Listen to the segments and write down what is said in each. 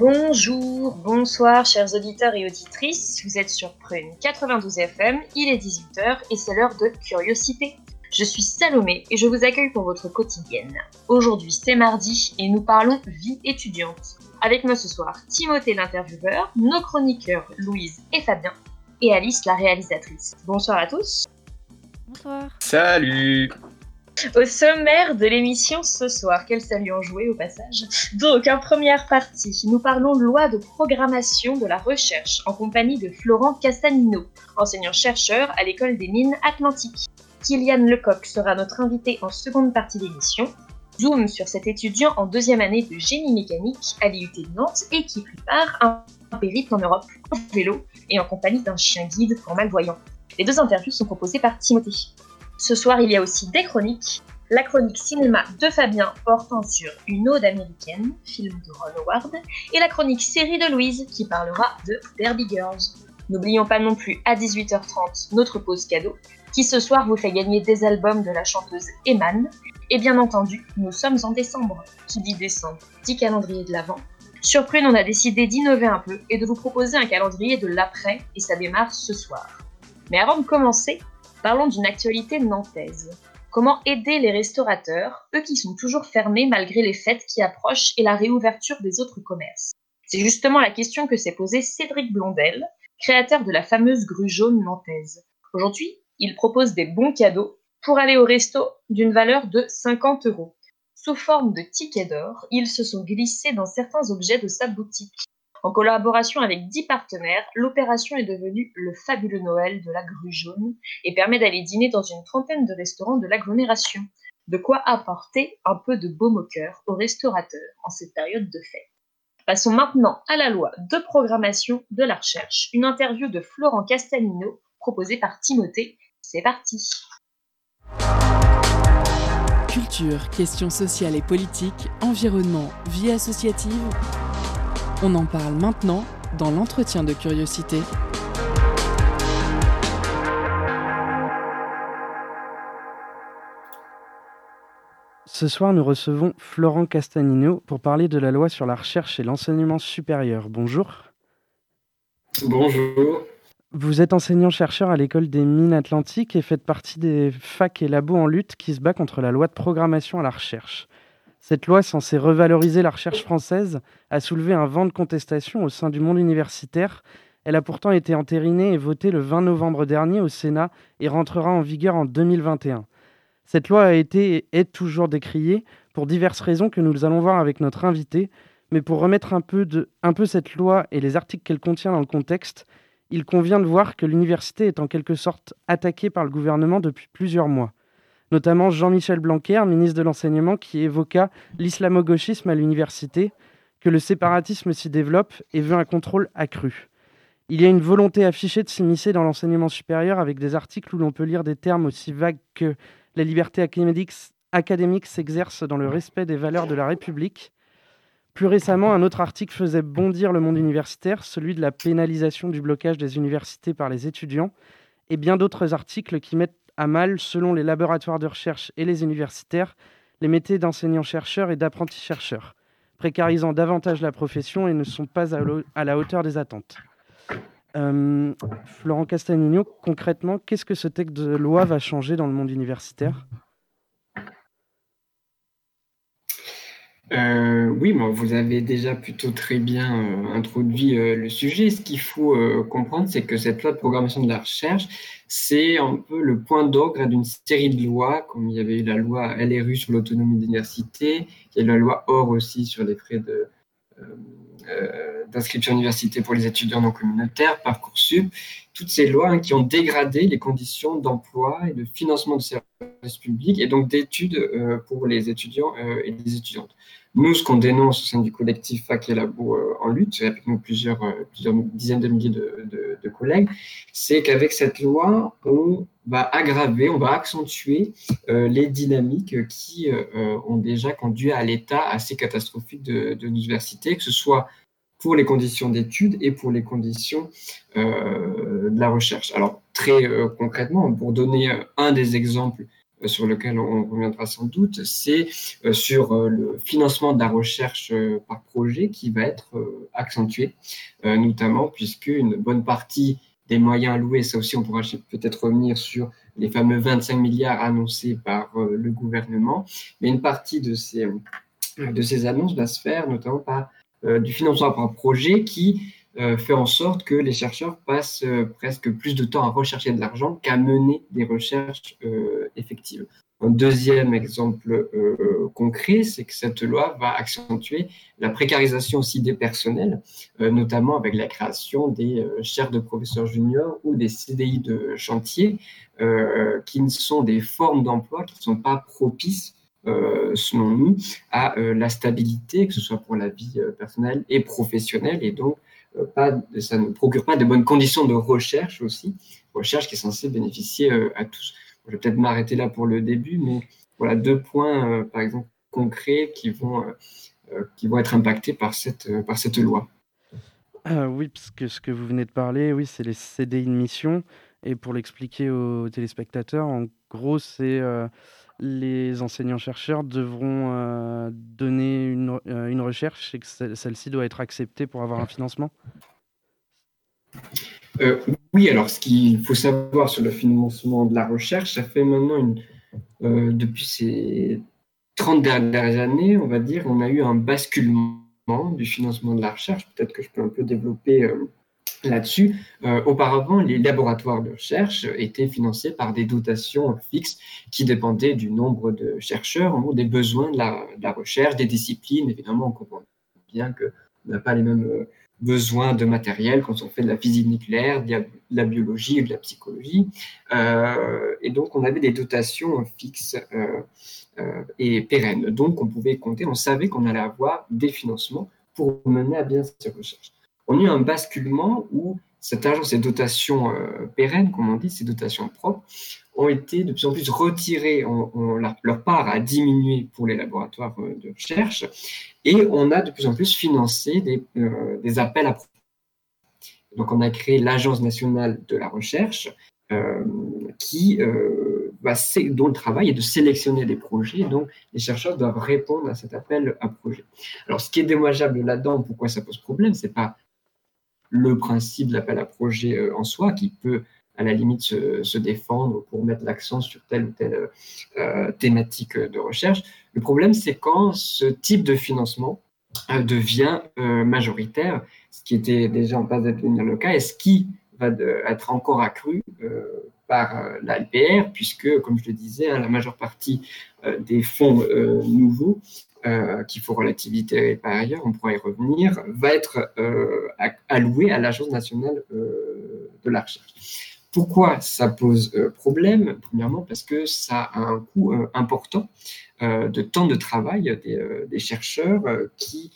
Bonjour, bonsoir chers auditeurs et auditrices, vous êtes sur Prune 92 FM, il est 18h et c'est l'heure de Curiosité. Je suis Salomé et je vous accueille pour votre quotidienne. Aujourd'hui c'est mardi et nous parlons vie étudiante. Avec moi ce soir Timothée l'intervieweur, nos chroniqueurs Louise et Fabien et Alice la réalisatrice. Bonsoir à tous. Bonsoir. Salut au sommaire de l'émission ce soir, quel salut en joué au passage. Donc, en première partie, nous parlons loi de programmation de la recherche en compagnie de Florent Castanino, enseignant-chercheur à l'école des mines atlantiques. Kylian Lecoq sera notre invité en seconde partie d'émission. Zoom sur cet étudiant en deuxième année de génie mécanique à l'IUT de Nantes et qui prépare un, un périple en Europe en vélo et en compagnie d'un chien guide pour malvoyants. Les deux interviews sont proposées par Timothée. Ce soir, il y a aussi des chroniques. La chronique cinéma de Fabien portant sur Une ode américaine, film de Ron Howard, et la chronique série de Louise qui parlera de Derby Girls. N'oublions pas non plus à 18h30 notre pause cadeau, qui ce soir vous fait gagner des albums de la chanteuse Eman. Et bien entendu, nous sommes en décembre. Qui dit décembre dit calendrier de l'avant. Sur Prune, on a décidé d'innover un peu et de vous proposer un calendrier de l'après, et ça démarre ce soir. Mais avant de commencer, Parlons d'une actualité nantaise. Comment aider les restaurateurs, eux qui sont toujours fermés malgré les fêtes qui approchent et la réouverture des autres commerces? C'est justement la question que s'est posée Cédric Blondel, créateur de la fameuse grue jaune nantaise. Aujourd'hui, il propose des bons cadeaux pour aller au resto d'une valeur de 50 euros. Sous forme de tickets d'or, ils se sont glissés dans certains objets de sa boutique. En collaboration avec 10 partenaires, l'opération est devenue le fabuleux Noël de la grue jaune et permet d'aller dîner dans une trentaine de restaurants de l'agglomération. De quoi apporter un peu de baume au cœur aux restaurateurs en cette période de fête. Passons maintenant à la loi de programmation de la recherche, une interview de Florent Castanino proposée par Timothée. C'est parti. Culture, questions sociales et politiques, environnement, vie associative. On en parle maintenant dans l'entretien de curiosité. Ce soir, nous recevons Florent Castanino pour parler de la loi sur la recherche et l'enseignement supérieur. Bonjour. Bonjour. Vous êtes enseignant-chercheur à l'école des mines atlantiques et faites partie des facs et labos en lutte qui se bat contre la loi de programmation à la recherche. Cette loi censée revaloriser la recherche française a soulevé un vent de contestation au sein du monde universitaire. Elle a pourtant été entérinée et votée le 20 novembre dernier au Sénat et rentrera en vigueur en 2021. Cette loi a été et est toujours décriée pour diverses raisons que nous allons voir avec notre invité, mais pour remettre un peu, un peu cette loi et les articles qu'elle contient dans le contexte, il convient de voir que l'université est en quelque sorte attaquée par le gouvernement depuis plusieurs mois notamment Jean-Michel Blanquer, ministre de l'Enseignement, qui évoqua l'islamo-gauchisme à l'université, que le séparatisme s'y développe et veut un contrôle accru. Il y a une volonté affichée de s'immiscer dans l'enseignement supérieur avec des articles où l'on peut lire des termes aussi vagues que la liberté académique s'exerce dans le respect des valeurs de la République. Plus récemment, un autre article faisait bondir le monde universitaire, celui de la pénalisation du blocage des universités par les étudiants, et bien d'autres articles qui mettent à mal, selon les laboratoires de recherche et les universitaires, les métiers d'enseignants-chercheurs et d'apprentis-chercheurs, précarisant davantage la profession et ne sont pas à la hauteur des attentes. Euh, Florent Castagnino, concrètement, qu'est-ce que ce texte de loi va changer dans le monde universitaire? Euh, oui, vous avez déjà plutôt très bien euh, introduit euh, le sujet. Ce qu'il faut comprendre, c'est que cette loi de programmation de la recherche, c'est un peu le point d'orgue d'une série de lois, comme il y avait eu la loi LRU sur l'autonomie d'université, il y a la loi OR aussi sur les frais d'inscription à l'université pour les étudiants non communautaires, Parcoursup, toutes ces lois hein, qui ont dégradé les conditions d'emploi et de financement de services publics et donc d'études pour les étudiants et les étudiantes. Nous, ce qu'on dénonce au sein du collectif Fac et Labo en lutte, avec nous plusieurs, plusieurs dizaines de milliers de, collègues, c'est qu'avec cette loi, on va aggraver, on va accentuer les dynamiques qui ont déjà conduit à l'état assez catastrophique de, de l'université, que ce soit pour les conditions d'études et pour les conditions euh, de la recherche. Alors, très euh, concrètement, pour donner euh, un des exemples sur lequel on reviendra sans doute, c'est sur le financement de la recherche par projet qui va être accentué, notamment puisque une bonne partie des moyens alloués, ça aussi on pourra peut-être revenir sur les fameux 25 milliards annoncés par le gouvernement, mais une partie de ces, de ces annonces va se faire notamment par euh, du financement par projet qui euh, fait en sorte que les chercheurs passent euh, presque plus de temps à rechercher de l'argent qu'à mener des recherches effectives. Un deuxième exemple concret, c'est que cette loi va accentuer la précarisation aussi des personnels, notamment avec la création des chaires de professeurs juniors ou des CDI de chantier, qui sont des formes d'emploi qui ne sont pas propices euh, selon nous, à euh, la stabilité, que ce soit pour la vie euh, personnelle et professionnelle, et donc pas, ça ne procure pas de bonnes conditions de recherche aussi, recherche qui est censée bénéficier à tous. Je vais peut-être m'arrêter là pour le début, mais voilà deux points, par exemple, concrets qui vont, qui vont être impactés par cette, par cette loi. oui, parce que ce que vous venez de parler, oui, c'est les CDI de mission. Et pour l'expliquer aux téléspectateurs, en gros, c'est les enseignants-chercheurs devront euh, donner une, euh, une, recherche et que celle-ci doit être acceptée pour avoir un financement? Euh, Oui, alors ce qu'il faut savoir sur le financement de la recherche, ça fait maintenant, une, depuis ces 30 dernières années, on va dire, on a eu un basculement du financement de la recherche. Peut-être que je peux un peu développer là-dessus. Euh, auparavant, les laboratoires de recherche étaient financés par des dotations fixes qui dépendaient du nombre de chercheurs, en des besoins de la, recherche, des disciplines. Évidemment, on comprend bien qu'on n'a pas les mêmes euh, besoins de matériel quand on fait de la physique nucléaire, de la biologie ou de la psychologie. Euh, et donc, on avait des dotations fixes et pérennes. Donc, on pouvait compter, on savait qu'on allait avoir des financements pour mener à bien ces recherches on a eu un basculement où cet argent, ces dotations euh, pérennes, comme on dit, ces dotations propres, ont été de plus en plus retirées, leur part a diminué pour les laboratoires euh, de recherche, et on a de plus en plus financé des, euh, appels à projets. Donc on a créé l'Agence nationale de la recherche, qui, dont le travail est de sélectionner des projets, donc les chercheurs doivent répondre à cet appel à projet. Alors ce qui est dommageable là-dedans, pourquoi ça pose problème, c'est pas le principe de l'appel à projet euh, en soi, qui peut à la limite se, défendre pour mettre l'accent sur telle ou telle euh, thématique de recherche. Le problème, c'est quand ce type de financement euh, devient majoritaire, ce qui était déjà en passe d'être le cas, et ce qui va être encore accru par la LPR, puisque, comme je le disais, hein, la majeure partie des fonds nouveaux euh, qu'il faut relativité par ailleurs, on pourra y revenir, va être euh, alloué à l'Agence nationale euh, de la recherche. Pourquoi ça pose problème? Premièrement, parce que ça a un coût important de temps de travail des, chercheurs qui,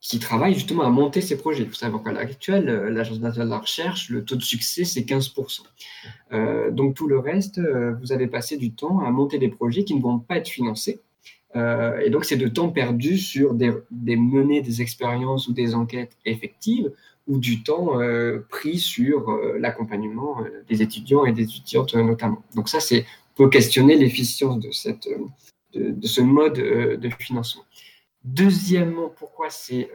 qui travaillent justement à monter ces projets. Faut savoir qu'à l'heure actuelle, l'Agence nationale de la recherche, le taux de succès, c'est 15%. donc tout le reste, vous avez passé du temps à monter des projets qui ne vont pas être financés euh, et donc, c'est de temps perdu sur des, des, menées des expériences ou des enquêtes effectives ou du temps euh, pris sur euh, l'accompagnement des étudiants et des étudiantes notamment. Donc ça, c'est pour questionner l'efficience de, cette, de, ce mode de financement. Deuxièmement, pourquoi c'est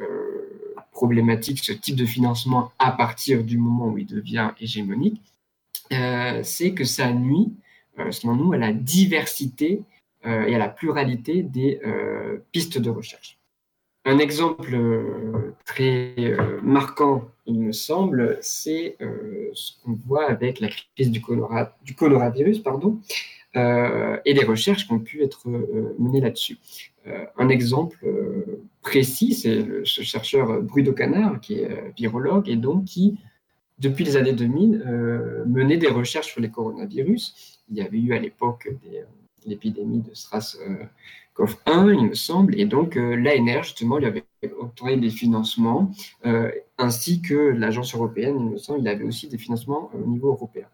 problématique ce type de financement à partir du moment où il devient hégémonique? C'est que ça nuit, selon nous, à la diversité et à la pluralité des euh, pistes de recherche. Un exemple euh, très marquant, il me semble, c'est ce qu'on voit avec la crise du, du coronavirus pardon, et les recherches qui ont pu être menées là-dessus. un exemple précis, c'est ce chercheur Bruno Canard, qui est virologue et donc qui, depuis les années 2000, menait des recherches sur les coronavirus. Il y avait eu à l'époque des l'épidémie de SRAS-CoV-1, il me semble. Et donc, l'ANR, justement, lui avait octroyé des financements, ainsi que l'agence européenne, il me semble, il avait aussi des financements au niveau européen,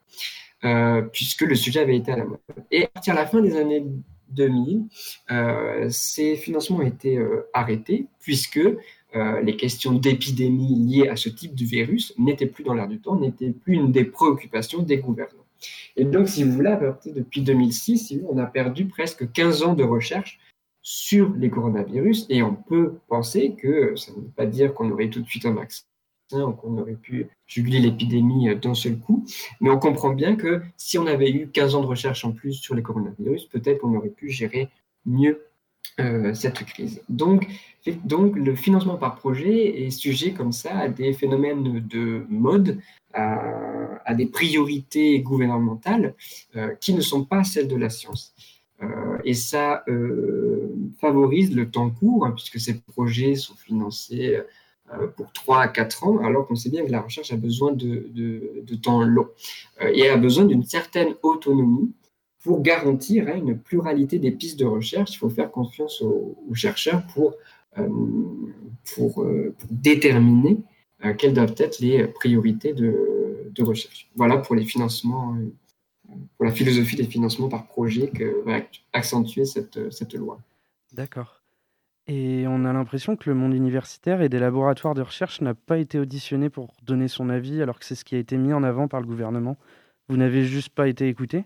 puisque le sujet avait été à la mode. Et à partir de la fin des années 2000, ces financements ont été arrêtés, puisque euh, les questions d'épidémie liées à ce type de virus n'étaient plus dans l'air du temps, n'étaient plus une des préoccupations des gouvernants. Et donc, si vous voulez, depuis 2006, on a perdu presque 15 ans de recherche sur les coronavirus et on peut penser que ça ne veut pas dire qu'on aurait tout de suite un vaccin ou qu'on aurait pu juguler l'épidémie d'un seul coup, mais on comprend bien que si on avait eu 15 ans de recherche en plus sur les coronavirus, peut-être qu'on aurait pu gérer mieux euh, cette crise. Donc, donc, le financement par projet est sujet comme ça à des phénomènes de mode, des priorités gouvernementales euh, qui ne sont pas celles de la science. Euh, et ça favorise le temps court, hein, puisque ces projets sont financés pour 3 à 4 ans, alors qu'on sait bien que la recherche a besoin de, de, temps long et a besoin d'une certaine autonomie pour garantir hein, une pluralité des pistes de recherche. Il faut faire confiance aux, chercheurs pour, euh, pour, euh, déterminer euh, quelles doivent être les priorités de, de, recherche. Voilà pour les financements, pour la philosophie des financements par projet que va accentuer cette, cette loi. D'accord. Et on a l'impression que le monde universitaire et des laboratoires de recherche n'a pas été auditionné pour donner son avis, alors que c'est ce qui a été mis en avant par le gouvernement. Vous n'avez juste pas été écouté?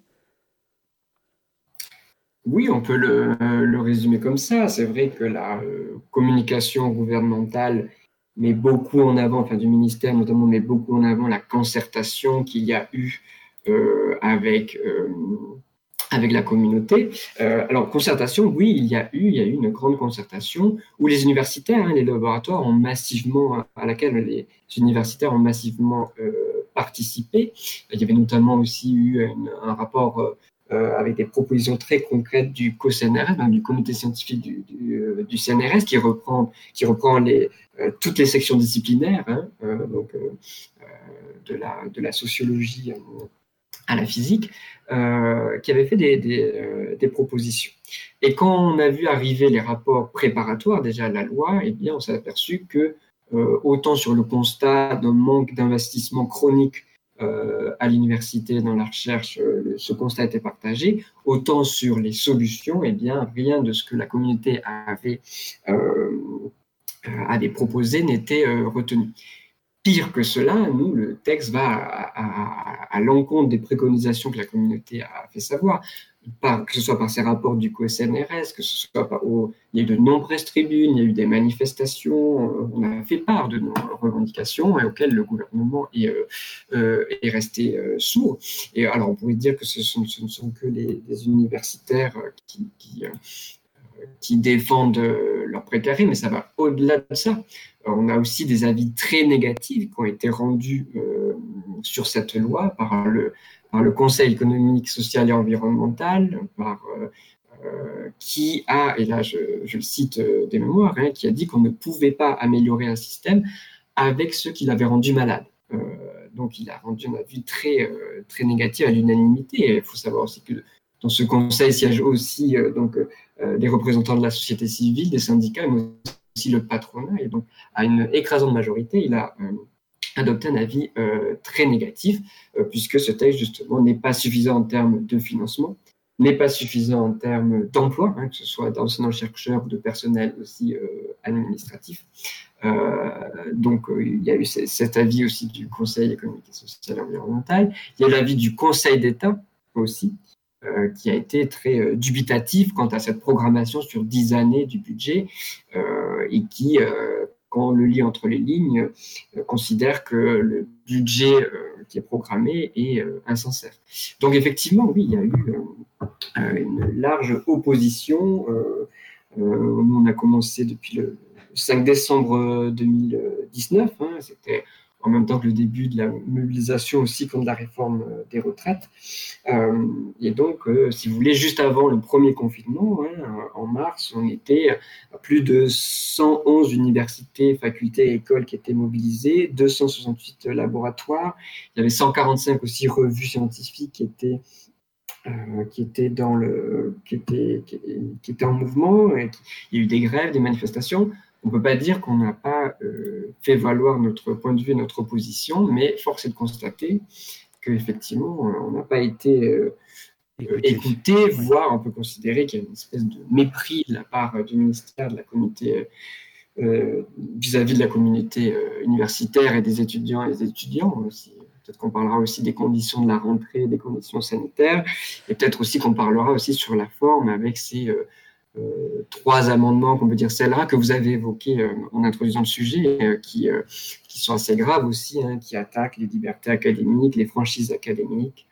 Oui, on peut le, résumer comme ça. C'est vrai que la euh, communication gouvernementale met beaucoup en avant, enfin du ministère notamment, met beaucoup en avant la concertation qu'il y a eu euh, avec, euh, avec la communauté. alors, concertation, oui, il y a eu, il y a eu une grande concertation où les universitaires, hein, les laboratoires ont massivement, à laquelle les universitaires ont massivement participé. Il y avait notamment aussi eu un rapport euh, avec des propositions très concrètes du COCNRS, du comité scientifique du, du, euh, du, CNRS, qui reprend, qui reprend les, euh, toutes les sections disciplinaires, hein, donc, de, la, de la sociologie à la physique, qui avait fait des, des, propositions. Et quand on a vu arriver les rapports préparatoires déjà à la loi, eh bien, on s'est aperçu que autant sur le constat d'un manque d'investissement chronique euh, à l'université, dans la recherche, euh, ce constat était partagé. Autant sur les solutions, eh bien, rien de ce que la communauté avait, euh, avait proposé n'était retenu. Pire que cela, nous, le texte va à, à l'encontre des préconisations que la communauté a fait savoir que ce soit par ces rapports du COSNRS, que ce soit par, il y a eu de nombreuses tribunes, il y a eu des manifestations, euh, on a fait part de nos revendications et auxquelles le gouvernement est, euh, euh, est resté sourd. Et alors on pourrait dire que ce, ne sont que les, universitaires qui, qui, qui défendent leur précarité, mais ça va au-delà de ça. On a aussi des avis très négatifs qui ont été rendus sur cette loi par le, Conseil économique, social et environnemental, par, euh, euh, qui a, et là je, le cite euh, des mémoires, hein, qui a dit qu'on ne pouvait pas améliorer un système avec ceux qui l'avaient rendu malade. donc il a rendu un avis très, très négatif à l'unanimité. Il faut savoir aussi que dans ce conseil siègent aussi donc, des représentants de la société civile, des syndicats, mais aussi le patronat. Et donc, à une écrasante majorité, il a adopté un avis euh, très négatif, euh, puisque ce texte, justement, n'est pas suffisant en termes de financement, n'est pas suffisant en termes d'emploi, hein, que ce soit d'enseignants-chercheurs, de personnel aussi euh, administratif. donc, il y a eu cet avis aussi du Conseil économique et social et environnemental. Il y a l'avis du Conseil d'État aussi, qui a été très dubitatif quant à cette programmation sur dix années du budget et qui quand on le lit entre les lignes, euh, considère que le budget euh, qui est programmé est euh, insincère. Donc effectivement, oui, il y a eu une large opposition. nous, on a commencé depuis le 5 décembre 2019. Hein, C'était en même temps que le début de la mobilisation aussi contre la réforme euh, des retraites. Euh, et donc, euh, si vous voulez, juste avant le premier confinement, hein, en mars, on était à plus de 111 universités, facultés et écoles qui étaient mobilisées, 268 laboratoires, il y avait 145 aussi revues scientifiques qui étaient qui était dans le, qui était, qui, était en mouvement. Et il y a eu des grèves, des manifestations. On ne peut pas dire qu'on n'a pas fait valoir notre point de vue, notre opposition, mais force est de constater qu'effectivement, on n'a pas été écouté, voire on peut considérer qu'il y a une espèce de mépris de la part du ministère de la communauté vis-à-vis de la communauté universitaire et des étudiants et des étudiants aussi. Peut-être qu'on parlera aussi des conditions de la rentrée, des conditions sanitaires, et peut-être aussi qu'on parlera aussi sur la forme avec ces euh, euh, trois amendements, qu'on peut dire celles-là, que vous avez évoqués euh, en introduisant le sujet, qui, qui sont assez graves aussi, hein, qui attaquent les libertés académiques, les franchises académiques.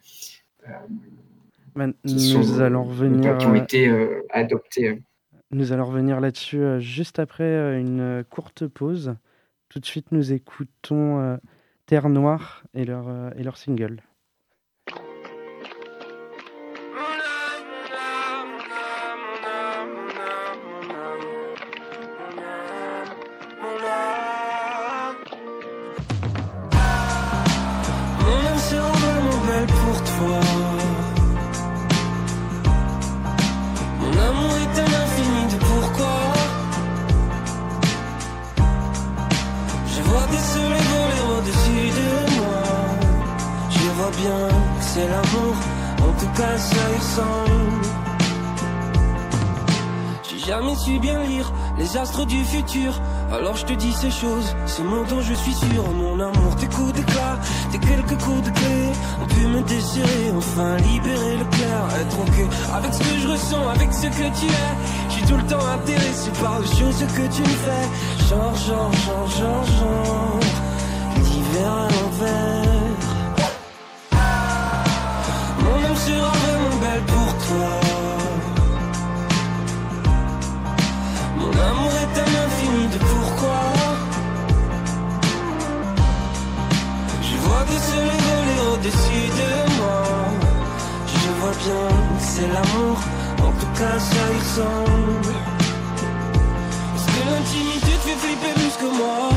nous allons revenir. Qui ont été adoptés. Nous allons revenir là-dessus juste après une courte pause. Tout de suite, nous écoutons Terre Noire et leur, euh, et leur single. J'ai jamais su bien lire les astres du futur. Alors je te dis ces choses, ce mot dont je suis sûr. Mon amour, tes coups d'éclat, tes quelques coups de clé ont pu me désirer, enfin libérer le clair. Être ok avec ce que je ressens, avec ce que tu es. Suis tout le temps intéressé par les choses que tu me fais. Genre, genre, genre, genre, genre. L'hiver à l'envers. C'est l'amour, en tout cas ça y ressemble. Est-ce que l'intimité te fait flipper plus que moi?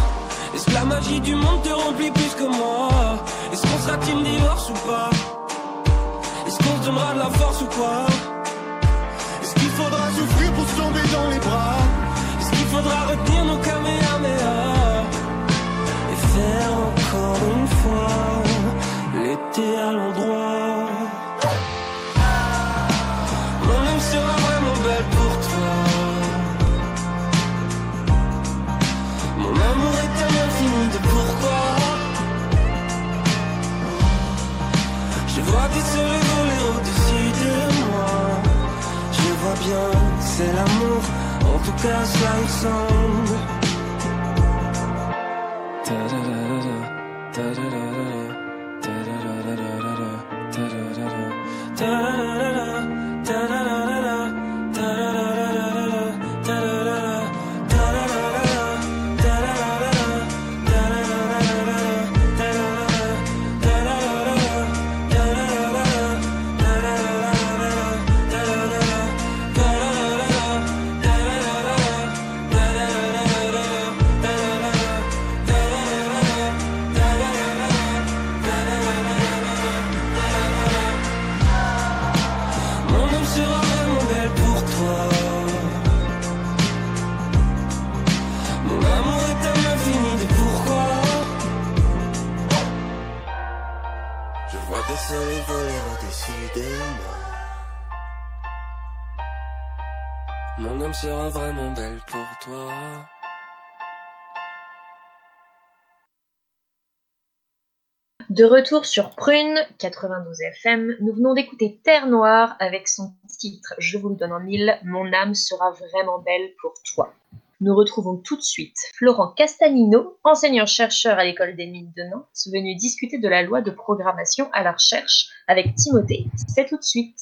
Est-ce que la magie du monde te remplit plus que moi? Est-ce qu'on sera team divorce ou pas? Est-ce qu'on se donnera de la force ou quoi? Est-ce qu'il faudra souffrir pour se tomber dans les bras? Est-ce qu'il faudra retenir nos kamehameha? Et faire encore une fois l'été à l'endroit c'est l'amour, en tout cas ça ressemble. De retour sur Prune 92 FM, nous venons d'écouter Terre Noire avec son titre Je vous le donne en mille, Mon âme sera vraiment belle pour toi. Nous retrouvons tout de suite Florent Castagnino, enseignant-chercheur à l'école des mines de Nantes, venu discuter de la loi de programmation à la recherche avec Timothée. C'est tout de suite.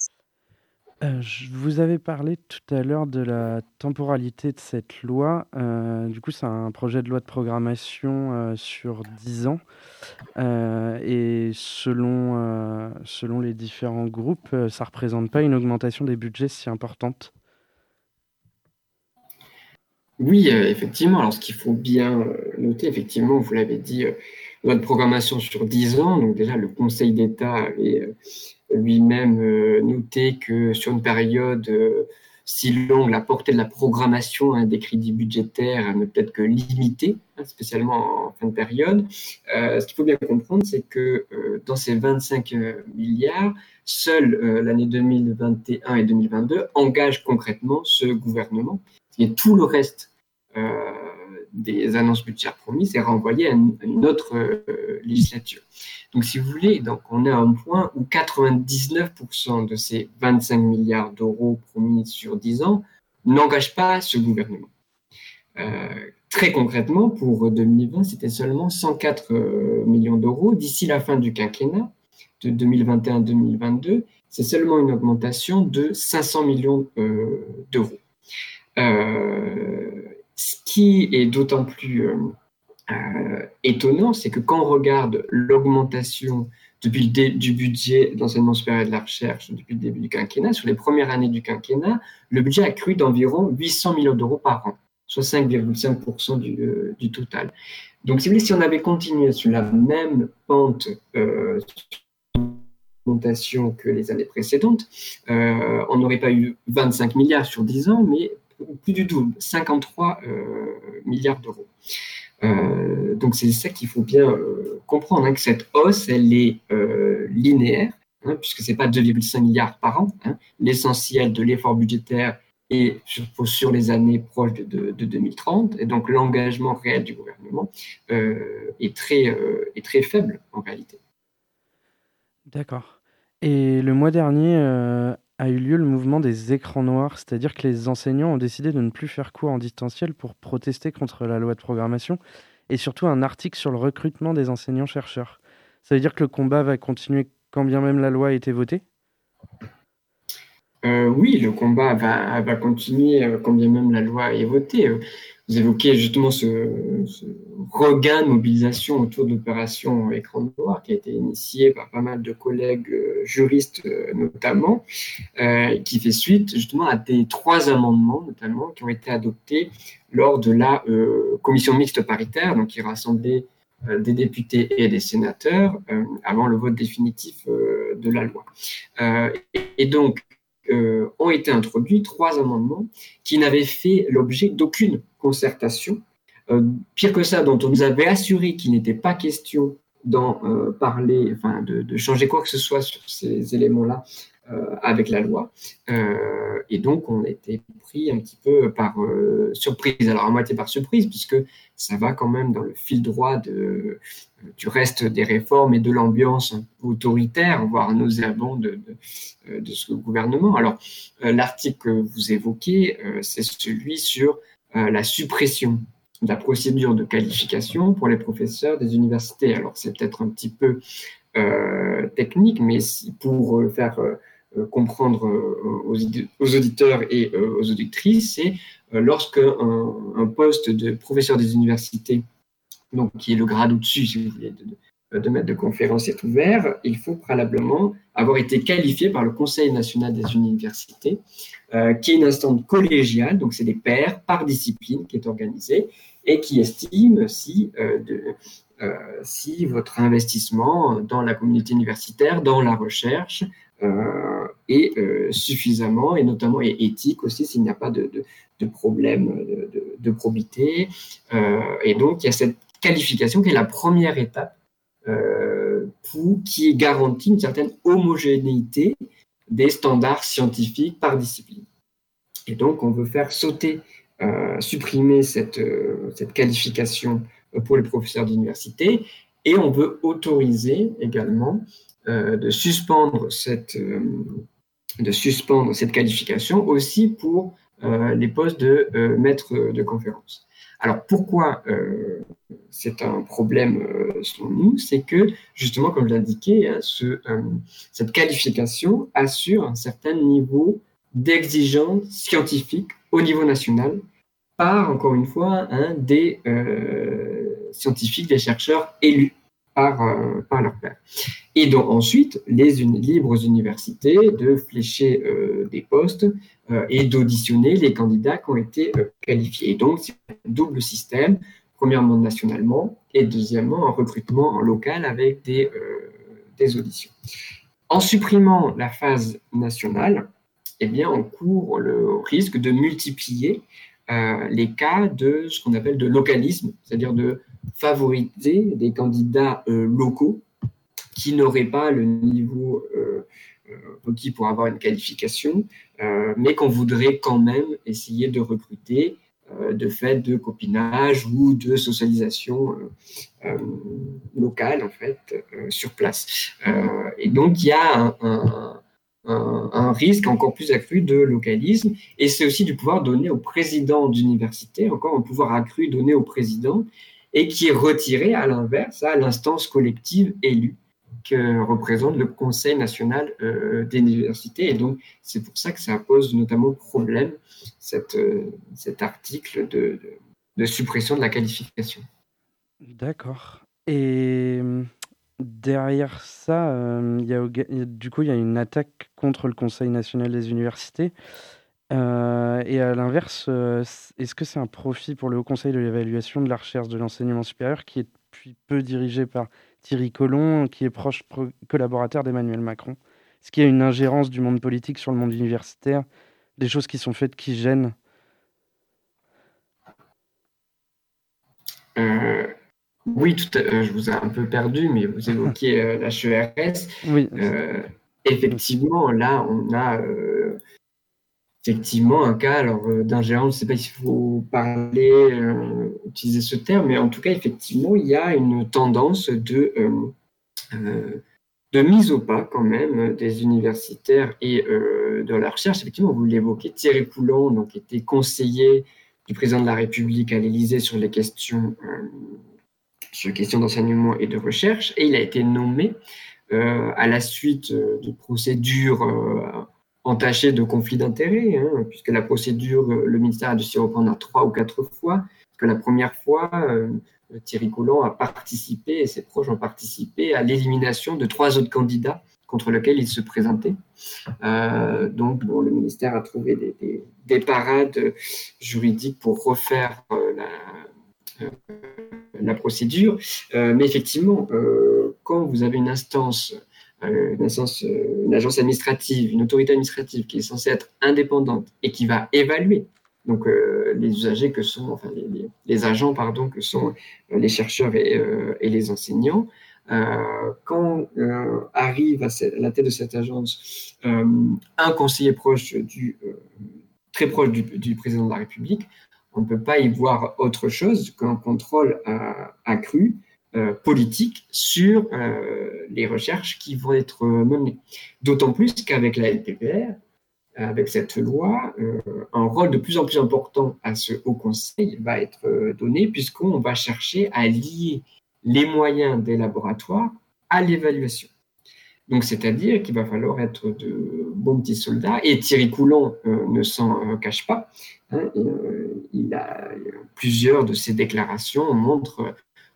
Euh, je vous avais parlé tout à l'heure de la temporalité de cette loi. Euh, du coup, c'est un projet de loi de programmation euh, sur 10 ans. et selon, selon les différents groupes, ça ne représente pas une augmentation des budgets si importante. Oui, effectivement. Alors, ce qu'il faut bien noter, effectivement, vous l'avez dit, loi de programmation sur 10 ans. Donc, déjà, le Conseil d'État avait lui-même noté que sur une période si longue, la portée de la programmation hein, des crédits budgétaires ne peut être que limitée, hein, spécialement en fin de période. Euh, ce qu'il faut bien comprendre, c'est que euh, dans ces 25 euh, milliards, seule l'année 2021 et 2022 engagent concrètement ce gouvernement. Et tout le reste des annonces budgétaires promises est renvoyé à une, autre législature. Donc, si vous voulez, donc on est à un point où 99% de ces 25 milliards d'euros promis sur 10 ans n'engagent pas ce gouvernement. Euh, très concrètement, pour 2020, c'était seulement 104 euh, millions d'euros. D'ici la fin du quinquennat, de 2021-2022, c'est seulement une augmentation de 500 millions euh, d'euros. Ce qui est d'autant plus euh, étonnant, c'est que quand on regarde l'augmentation depuis le du budget d'enseignement supérieur et de la recherche depuis le début du quinquennat, sur les premières années du quinquennat, le budget a cru d'environ 800 millions d'euros par an, soit 5,5% du, euh, du, total. Donc, si vous voulez, si on avait continué sur la même pente euh, que les années précédentes, euh, on n'aurait pas eu 25 milliards sur 10 ans, mais plus du double, 53 milliards d'euros. Euh, donc c'est ça qu'il faut bien euh, comprendre, hein, que cette hausse, elle est euh, linéaire, hein, puisque ce n'est pas 2,5 milliards par an. Hein. L'essentiel de l'effort budgétaire est sur, les années proches de, 2030, et donc l'engagement réel du gouvernement est très faible en réalité. D'accord. Et le mois dernier, a eu lieu le mouvement des écrans noirs, c'est-à-dire que les enseignants ont décidé de ne plus faire cours en distanciel pour protester contre la loi de programmation, et surtout un article sur le recrutement des enseignants-chercheurs. Ça veut dire que le combat va continuer quand bien même la loi a été votée? Euh, Oui, le combat va, va continuer euh, quand bien même la loi est votée. Vous évoquez justement ce, regain de mobilisation autour de l'opération Écran Noir qui a été initié par pas mal de collègues euh, juristes euh, notamment, euh, qui fait suite justement à des trois amendements notamment qui ont été adoptés lors de la commission mixte paritaire, donc qui rassemblait des députés et des sénateurs avant le vote définitif de la loi. et donc, euh, ont été introduits trois amendements qui n'avaient fait l'objet d'aucune concertation. Euh, pire que ça, dont on nous avait assuré qu'il n'était pas question d'en euh, parler, enfin de, changer quoi que ce soit sur ces éléments-là avec la loi. Euh, et donc, on été pris un petit peu par euh, surprise. Alors, à moitié par surprise, puisque ça va quand même dans le fil droit du reste des réformes et de l'ambiance autoritaire, voire nauséabonde de, de, ce gouvernement. Alors, l'article que vous évoquez, c'est celui sur la suppression de la procédure de qualification pour les professeurs des universités. Alors, c'est peut-être un petit peu euh, technique, mais pour faire euh, comprendre euh, aux, auditeurs et euh, aux auditrices, c'est lorsque un, poste de professeur des universités, donc qui est le grade au-dessus, de, maître de conférence est ouvert, il faut préalablement avoir été qualifié par le Conseil national des universités, qui est une instance collégiale, donc c'est des pairs par discipline qui est organisée et qui estime si, si votre investissement dans la communauté universitaire, dans la recherche, euh, et euh, suffisamment, et notamment et éthique aussi s'il n'y a pas de, de, problème de, probité. Euh, et donc, il y a cette qualification qui est la première étape qui garantit une certaine homogénéité des standards scientifiques par discipline. Et donc, on veut faire sauter, supprimer cette, cette qualification pour les professeurs d'université et on veut autoriser également euh, de, suspendre cette, euh, de suspendre cette qualification aussi pour euh, les postes de maître de conférence. Alors pourquoi c'est un problème selon nous C'est que justement, comme je l'indiquais, hein, ce, cette qualification assure un certain niveau d'exigence scientifique au niveau national par, encore une fois, des scientifiques, des chercheurs élus par, euh, par leur père. Et donc ensuite, les libres universités de flécher euh, des postes euh, et d'auditionner les candidats qui ont été qualifiés. Et donc, c'est un double système, premièrement nationalement et deuxièmement en recrutement en local avec des, des auditions. en supprimant la phase nationale, eh bien, on court le risque de multiplier les cas de ce qu'on appelle de localisme, c'est-à-dire de favoriser des candidats euh, locaux qui n'auraient pas le niveau euh, requis pour avoir une qualification, mais qu'on voudrait quand même essayer de recruter de fait de copinage ou de socialisation locale en fait sur place. et donc il y a un, risque encore plus accru de localisme. Et c'est aussi du pouvoir donné au président d'université, encore un pouvoir accru donné au président, et qui est retiré à l'inverse à l'instance collective élue que représente le Conseil national euh, des universités. Et donc, c'est pour ça que ça pose notamment problème, euh, cet article de, suppression de la qualification. D'accord. Et Derrière ça, euh, y a du coup, il y a une attaque contre le Conseil national des universités. Euh, et à l'inverse, euh, est-ce que c'est un profit pour le Haut Conseil de l'évaluation de la recherche de l'enseignement supérieur, qui est depuis peu dirigé par Thierry Collomb, qui est proche collaborateur d'Emmanuel Macron? Est-ce qu'il y a une ingérence du monde politique sur le monde universitaire, des choses qui sont faites qui gênent? Oui, tout euh, je vous ai un peu perdu, mais vous évoquiez euh, la HERS. Oui. Effectivement, là, on a effectivement un cas d'ingérence. Je ne sais pas s'il faut parler, utiliser ce terme, mais en tout cas, effectivement, il y a une tendance de, de mise au pas quand même des universitaires et de la recherche. Effectivement, vous l'évoquez, Thierry Coulon, donc, était conseiller du président de la République à l'Élysée sur les questions sur les questions d'enseignement et de recherche, et il a été nommé euh, à la suite euh, de procédures euh, entachées de conflits d'intérêts, hein, puisque la procédure, le ministère a dû s'y reprendre trois ou quatre fois, que la première fois, Thierry Collomb a participé, et ses proches ont participé à l'élimination de trois autres candidats contre lesquels il se présentait. donc, bon, le ministère a trouvé des, des parades juridiques pour refaire la, procédure. Euh, mais effectivement, euh, quand vous avez une instance, euh, une, instance une agence administrative, une autorité administrative qui est censée être indépendante et qui va évaluer donc les usagers que sont, les, agents pardon que sont les chercheurs et, les enseignants. quand arrive à, la tête de cette agence un conseiller proche du très proche du, président de la République, on ne peut pas y voir autre chose qu'un contrôle euh, accru euh, politique sur euh, les recherches qui vont être menées. D'autant plus qu'avec la LPPR, avec cette loi, un rôle de plus en plus important à ce Haut Conseil va être donné puisqu'on va chercher à lier les moyens des laboratoires à l'évaluation. Donc, c'est-à-dire qu'il va falloir être de bons petits soldats, et Thierry Coulon euh, ne s'en euh, cache pas. Hein, euh, il a plusieurs de ses déclarations montrent,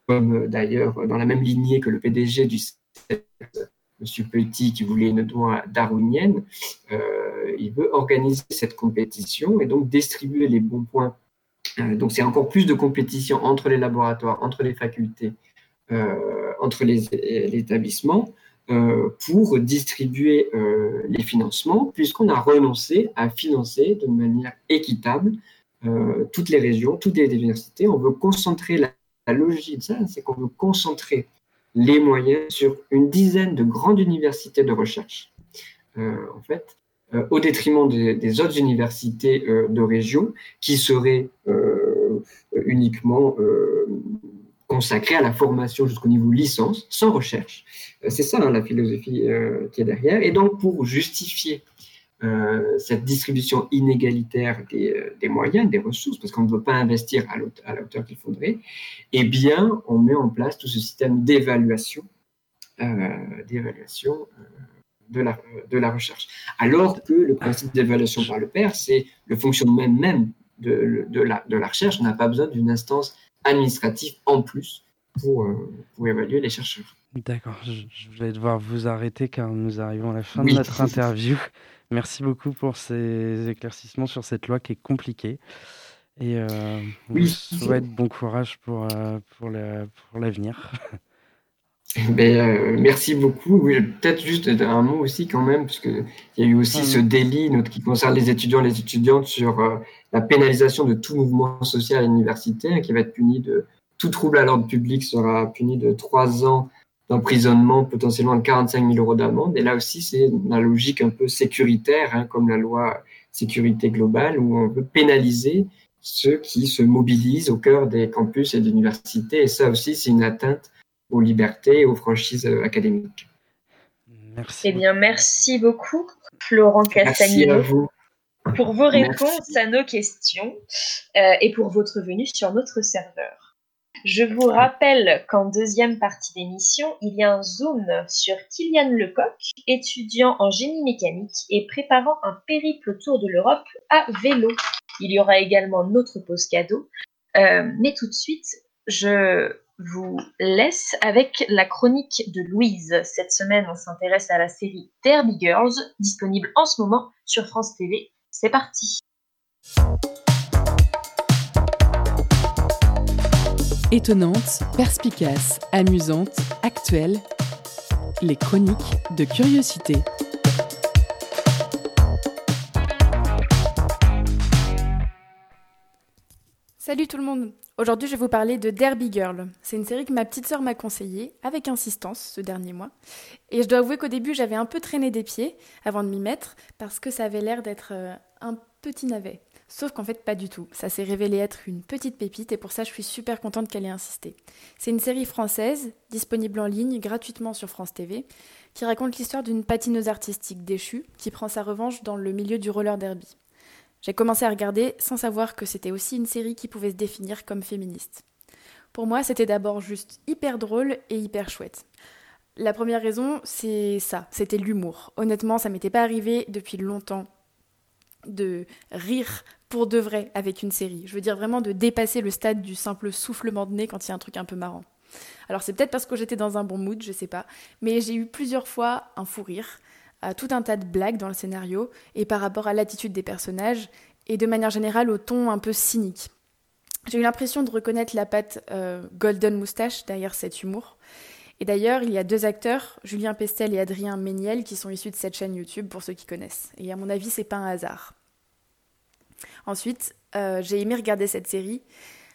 comme d'ailleurs dans la même lignée que le PDG du M. Petit, qui voulait une loi darwinienne, il veut organiser cette compétition et donc distribuer les bons points. donc, c'est encore plus de compétition entre les laboratoires, entre les facultés, entre les établissements euh, pour distribuer euh, les financements, puisqu'on a renoncé à financer de manière équitable euh, toutes les régions, toutes les universités. On veut concentrer la, logique de ça, c'est qu'on veut concentrer les moyens sur une dizaine de grandes universités de recherche, en fait, au détriment des, autres universités de région qui seraient uniquement consacré à la formation jusqu'au niveau licence, sans recherche. Euh, c'est ça hein, la philosophie euh, qui est derrière. Et donc, pour justifier euh, cette distribution inégalitaire des, moyens, des ressources, parce qu'on ne veut pas investir à la hauteur qu'il faudrait, eh bien, on met en place tout ce système d'évaluation, d'évaluation de, la, de la recherche. Alors que le principe d'évaluation par le père, c'est le fonctionnement même de, de, la, de la recherche. On n'a pas besoin d'une instance administratif en plus pour, euh, pour évaluer les chercheurs. D'accord, je, vais devoir vous arrêter car nous arrivons à la fin de notre interview. Merci beaucoup pour ces éclaircissements sur cette loi qui est compliquée. Et euh, oui, vous souhaite bon courage pour, euh, pour l'avenir. Ben, merci beaucoup. Peut-être juste un mot aussi quand même, parce qu'il y a eu aussi ce délit qui concerne les étudiants et les étudiantes sur la pénalisation de tout mouvement social universitaire qui va être puni de tout trouble à l'ordre public sera puni de trois ans d'emprisonnement, potentiellement de 45 000 euros d'amende. Et là aussi, c'est la logique un peu sécuritaire, hein, comme la loi sécurité globale, où on veut pénaliser ceux qui se mobilisent au cœur des campus et des universités. Et ça aussi, c'est une atteinte aux libertés et aux franchises euh, académiques. Merci. Eh bien, merci beaucoup, Florent Castagnino. Merci à vous. Pour vos réponses à nos questions euh, et pour votre venue sur notre serveur. Je vous rappelle qu'en deuxième partie d'émission, il y a un zoom sur Kylian Lecoq, étudiant en génie mécanique et préparant un périple autour de l'Europe à vélo. Il y aura également notre pause cadeau. Euh, mais tout de suite, je vous laisse avec la chronique de Louise. Cette semaine, on s'intéresse à la série Derby Girls, disponible en ce moment sur France TV. C'est parti. Étonnante, perspicace, amusante, actuelle, les chroniques de curiosité. Salut tout le monde Aujourd'hui je vais vous parler de Derby Girl. C'est une série que ma petite sœur m'a conseillée, avec insistance, ce dernier mois. Et je dois avouer qu'au début j'avais un peu traîné des pieds avant de m'y mettre, parce que ça avait l'air d'être euh, un petit navet. Sauf qu'en fait, pas du tout. Ça s'est révélé être une petite pépite et pour ça, je suis super contente qu'elle ait insisté. C'est une série française, disponible en ligne gratuitement sur France TV, qui raconte l'histoire d'une patineuse artistique déchue qui prend sa revanche dans le milieu du roller derby. J'ai commencé à regarder sans savoir que c'était aussi une série qui pouvait se définir comme féministe. Pour moi, c'était d'abord juste hyper drôle et hyper chouette. La première raison, c'est ça, c'était l'humour. Honnêtement, ça m'était pas arrivé depuis longtemps de rire pour de vrai avec une série. Je veux dire vraiment de dépasser le stade du simple soufflement de nez quand il y a un truc un peu marrant. Alors c'est peut-être parce que j'étais dans un bon mood, je sais pas, mais j'ai eu plusieurs fois un fou rire, à tout un tas de blagues dans le scénario et par rapport à l'attitude des personnages et de manière générale au ton un peu cynique. J'ai eu l'impression de reconnaître la patte euh, Golden Moustache derrière cet humour. Et d'ailleurs, il y a deux acteurs, Julien Pestel et Adrien Méniel, qui sont issus de cette chaîne YouTube pour ceux qui connaissent. Et à mon avis, c'est pas un hasard. Ensuite, euh, j'ai aimé regarder cette série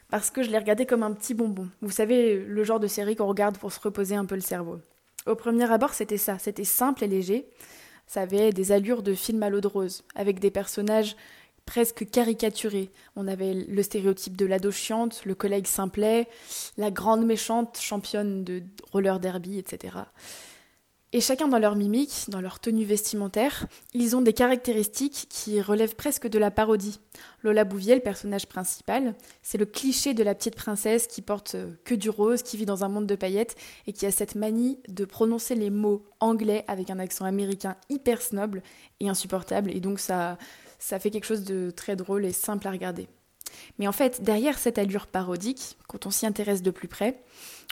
parce que je l'ai regardée comme un petit bonbon. Vous savez, le genre de série qu'on regarde pour se reposer un peu le cerveau. Au premier abord, c'était ça, c'était simple et léger. Ça avait des allures de film à l'eau de rose, avec des personnages presque caricaturés. On avait le stéréotype de l'ado chiante, le collègue simplet, la grande méchante championne de roller derby, etc. Et chacun dans leur mimique, dans leur tenue vestimentaire, ils ont des caractéristiques qui relèvent presque de la parodie. Lola Bouvier, le personnage principal, c'est le cliché de la petite princesse qui porte euh, que du rose, qui vit dans un monde de paillettes et qui a cette manie de prononcer les mots anglais avec un accent américain hyper snob et insupportable. Et donc ça, ça fait quelque chose de très drôle et simple à regarder. Mais en fait, derrière cette allure parodique, quand on s'y intéresse de plus près,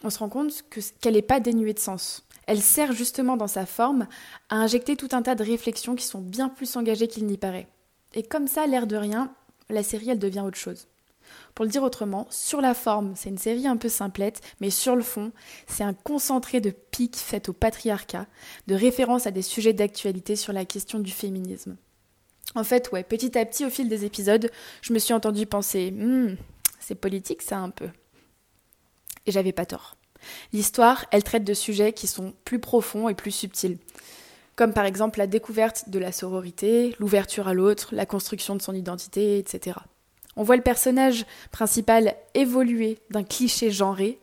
on se rend compte qu'elle n'est pas dénuée de sens. Elle sert justement dans sa forme à injecter tout un tas de réflexions qui sont bien plus engagées qu'il n'y paraît. Et comme ça, l'air de rien, la série, elle devient autre chose. Pour le dire autrement, sur la forme, c'est une série un peu simplette, mais sur le fond, c'est un concentré de piques faites au patriarcat, de références à des sujets d'actualité sur la question du féminisme. En fait, ouais, petit à petit, au fil des épisodes, je me suis entendu penser, hmm, c'est politique ça un peu. Et j'avais pas tort. L'histoire, elle traite de sujets qui sont plus profonds et plus subtils, comme par exemple la découverte de la sororité, l'ouverture à l'autre, la construction de son identité, etc. On voit le personnage principal évoluer d'un cliché genré,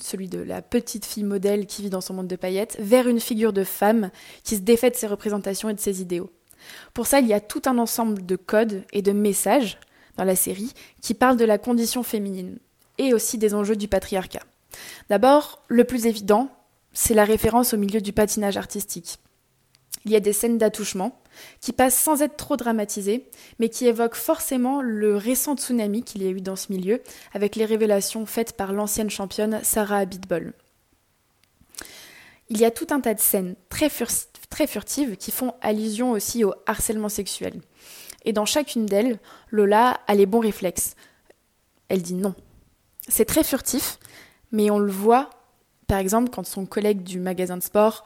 celui de la petite fille modèle qui vit dans son monde de paillettes, vers une figure de femme qui se défait de ses représentations et de ses idéaux. Pour ça, il y a tout un ensemble de codes et de messages dans la série qui parlent de la condition féminine et aussi des enjeux du patriarcat. D'abord, le plus évident, c'est la référence au milieu du patinage artistique. Il y a des scènes d'attouchement qui passent sans être trop dramatisées, mais qui évoquent forcément le récent tsunami qu'il y a eu dans ce milieu, avec les révélations faites par l'ancienne championne Sarah Abitbol. Il y a tout un tas de scènes très, très furtives qui font allusion aussi au harcèlement sexuel. Et dans chacune d'elles, Lola a les bons réflexes. Elle dit non. C'est très furtif, mais on le voit Par exemple, quand son collègue du magasin de sport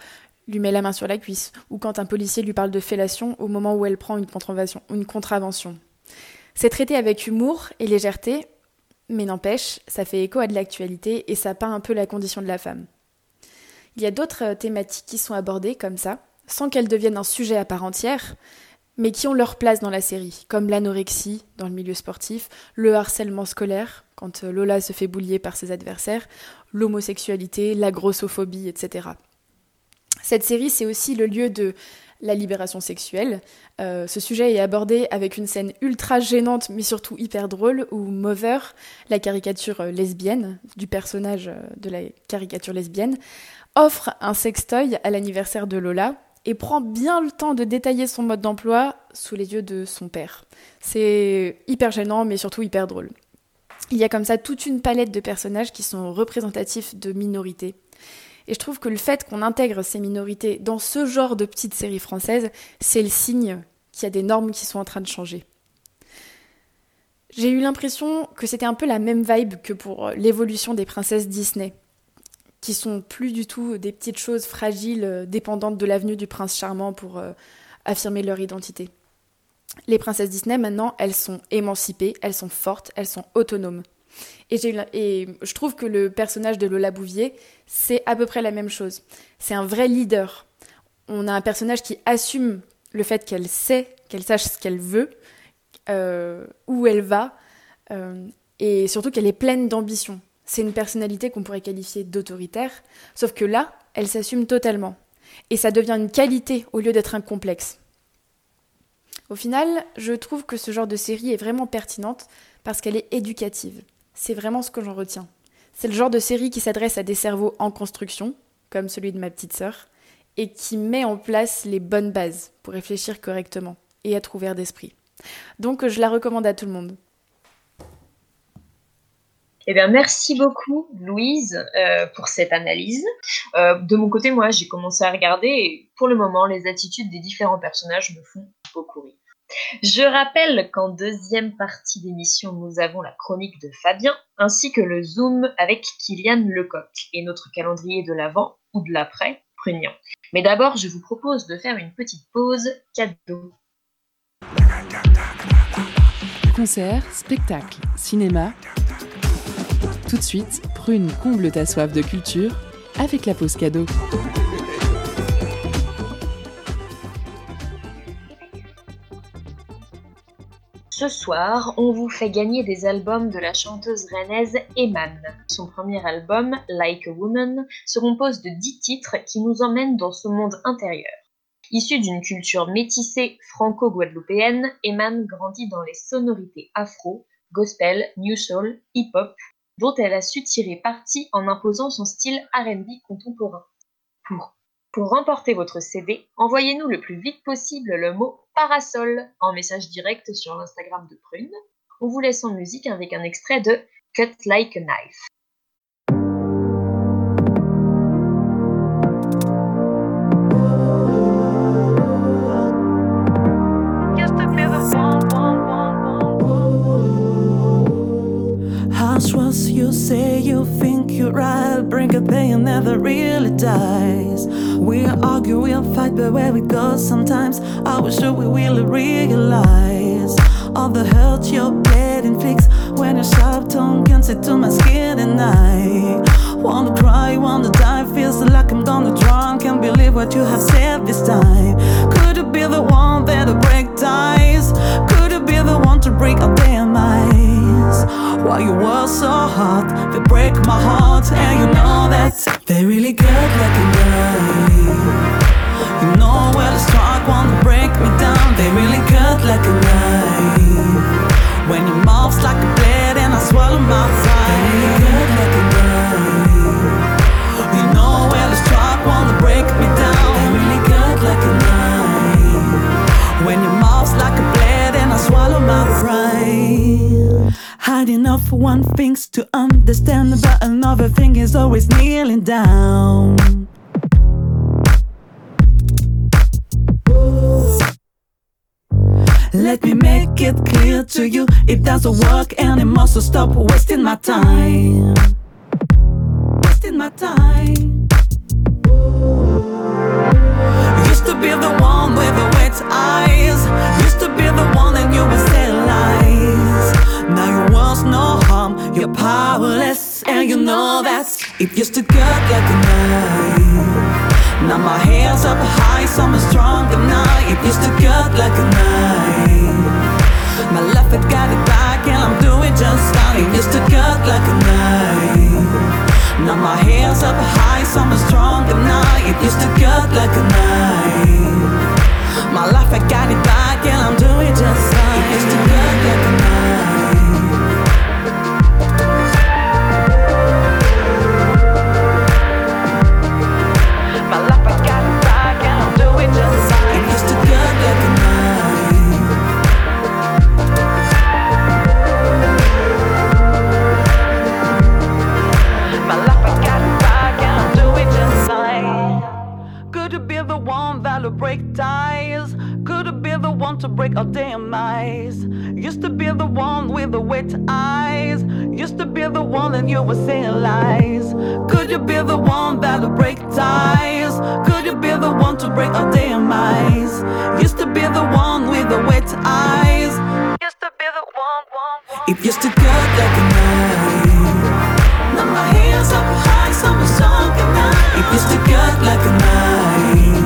lui met la main sur la cuisse, ou quand un policier lui parle de fellation au moment où elle prend une contravention. C'est traité avec humour et légèreté, mais n'empêche, ça fait écho à de l'actualité et ça peint un peu la condition de la femme. Il y a d'autres euh, thématiques qui sont abordées comme ça, sans qu'elles deviennent un sujet à part entière, mais qui ont leur place dans la série, comme l'anorexie dans le milieu sportif, le harcèlement scolaire, quand euh, Lola se fait boulier par ses adversaires, l'homosexualité, la grossophobie, etc. Cette série, c'est aussi le lieu de la libération sexuelle. Euh, ce sujet est abordé avec une scène ultra gênante, mais surtout hyper drôle, où Mover, la caricature euh, lesbienne, du personnage de la caricature lesbienne, offre un sextoy à l'anniversaire de Lola, et prend bien le temps de détailler son mode d'emploi sous les yeux de son père. C'est hyper gênant, mais surtout hyper drôle. Il y a comme ça toute une palette de personnages qui sont représentatifs de minorités. Et je trouve que le fait qu'on intègre ces minorités dans ce genre de petites séries françaises, c'est le signe qu'il y a des normes qui sont en train de changer. J'ai eu l'impression que c'était un peu la même vibe que pour l'évolution des princesses Disney qui sont plus du tout des petites choses fragiles, euh, dépendantes de l'avenue du prince charmant pour euh, affirmer leur identité. Les princesses Disney, maintenant, elles sont émancipées, elles sont fortes, elles sont autonomes. Et, et je trouve que le personnage de Lola Bouvier, c'est à peu près la même chose. C'est un vrai leader. On a un personnage qui assume le fait qu'elle sait, qu'elle sache ce qu'elle veut, euh, où elle va, et surtout qu'elle est pleine d'ambition. C'est une personnalité qu'on pourrait qualifier d'autoritaire, sauf que là, elle s'assume totalement. Et ça devient une qualité au lieu d'être un complexe. Au final, je trouve que ce genre de série est vraiment pertinente parce qu'elle est éducative. C'est vraiment ce que j'en retiens. C'est le genre de série qui s'adresse à des cerveaux en construction, comme celui de ma petite sœur, et qui met en place les bonnes bases pour réfléchir correctement et être ouvert d'esprit. Donc je la recommande à tout le monde. Eh bien, merci beaucoup, Louise, euh, pour cette analyse. Euh, de mon côté, moi, j'ai commencé à regarder et pour le moment, les attitudes des différents personnages me font beaucoup rire. Je rappelle qu'en deuxième partie d'émission, nous avons la chronique de Fabien ainsi que le Zoom avec Kylian Lecoq et notre calendrier de l'avant ou de l'après, prégnant. Mais d'abord, je vous propose de faire une petite pause cadeau. Concert, spectacle, cinéma tout de suite, Prune comble ta soif de culture avec la pause cadeau. Ce soir, on vous fait gagner des albums de la chanteuse rennaise Eman. Son premier album, Like a Woman, se compose de 10 titres qui nous emmènent dans ce monde intérieur. Issue d'une culture métissée franco-guadeloupéenne, Eman grandit dans les sonorités afro, gospel, new soul, hip-hop dont elle a su tirer parti en imposant son style RB contemporain. Pour, remporter votre CD, envoyez-nous le plus vite possible le mot parasol en message direct sur l'Instagram de Prune. On vous laisse en musique avec un extrait de Cut Like a Knife. You say you think you're right, bring a pain and never really dies. We argue, we'll fight, but where we go sometimes, I wish we really realize all the hurt your bed inflicts when your sharp tongue can sit to my skin at night. Wanna cry, wanna die, feels like I'm gonna drown. Can't believe what you have said this time. Could it be the one that'll break ties? Could it be the one to break our damn eyes? Why you were so hot, they break my heart, and you know that they really like a knife. You know where to strike, wanna break me down. They really like a knife. When your mouth's like a blade and I swallow my pride. They really like a knife. You know where to strike, wanna break me down. They really like a knife. When your mouth's like a blade and I swallow my pride. Hard enough for one thing's to understand, but another thing is always kneeling down. Let me make it clear to you it doesn't work anymore, so stop wasting my time. Wasting my time. Used to be the one with the wet eyes. Used to be the one that you would say you're powerless, and you know that it used to cut like a knife. Now my hands up high, so I'm stronger now. It used to cut like a knife. My left had got it back, and I'm doing just fine. It used to cut like a knife. Now my hands up high, so I'm stronger now. It used to cut like a knife. My life, I got it back, and I'm doing just fine. It used to cut like a knife. Break ties? Could be the one to break our damn eyes? Used to be the one with the wet eyes. Used to be the one that you were saying lies. Could you be the one that'll break ties? Could you be the one to break our damn eyes? Used to be the one with the wet eyes. Used to be the one, one, one. It used to cut like a knife. Now my hands up high, so I'm stronger now. It used to cut like a knife.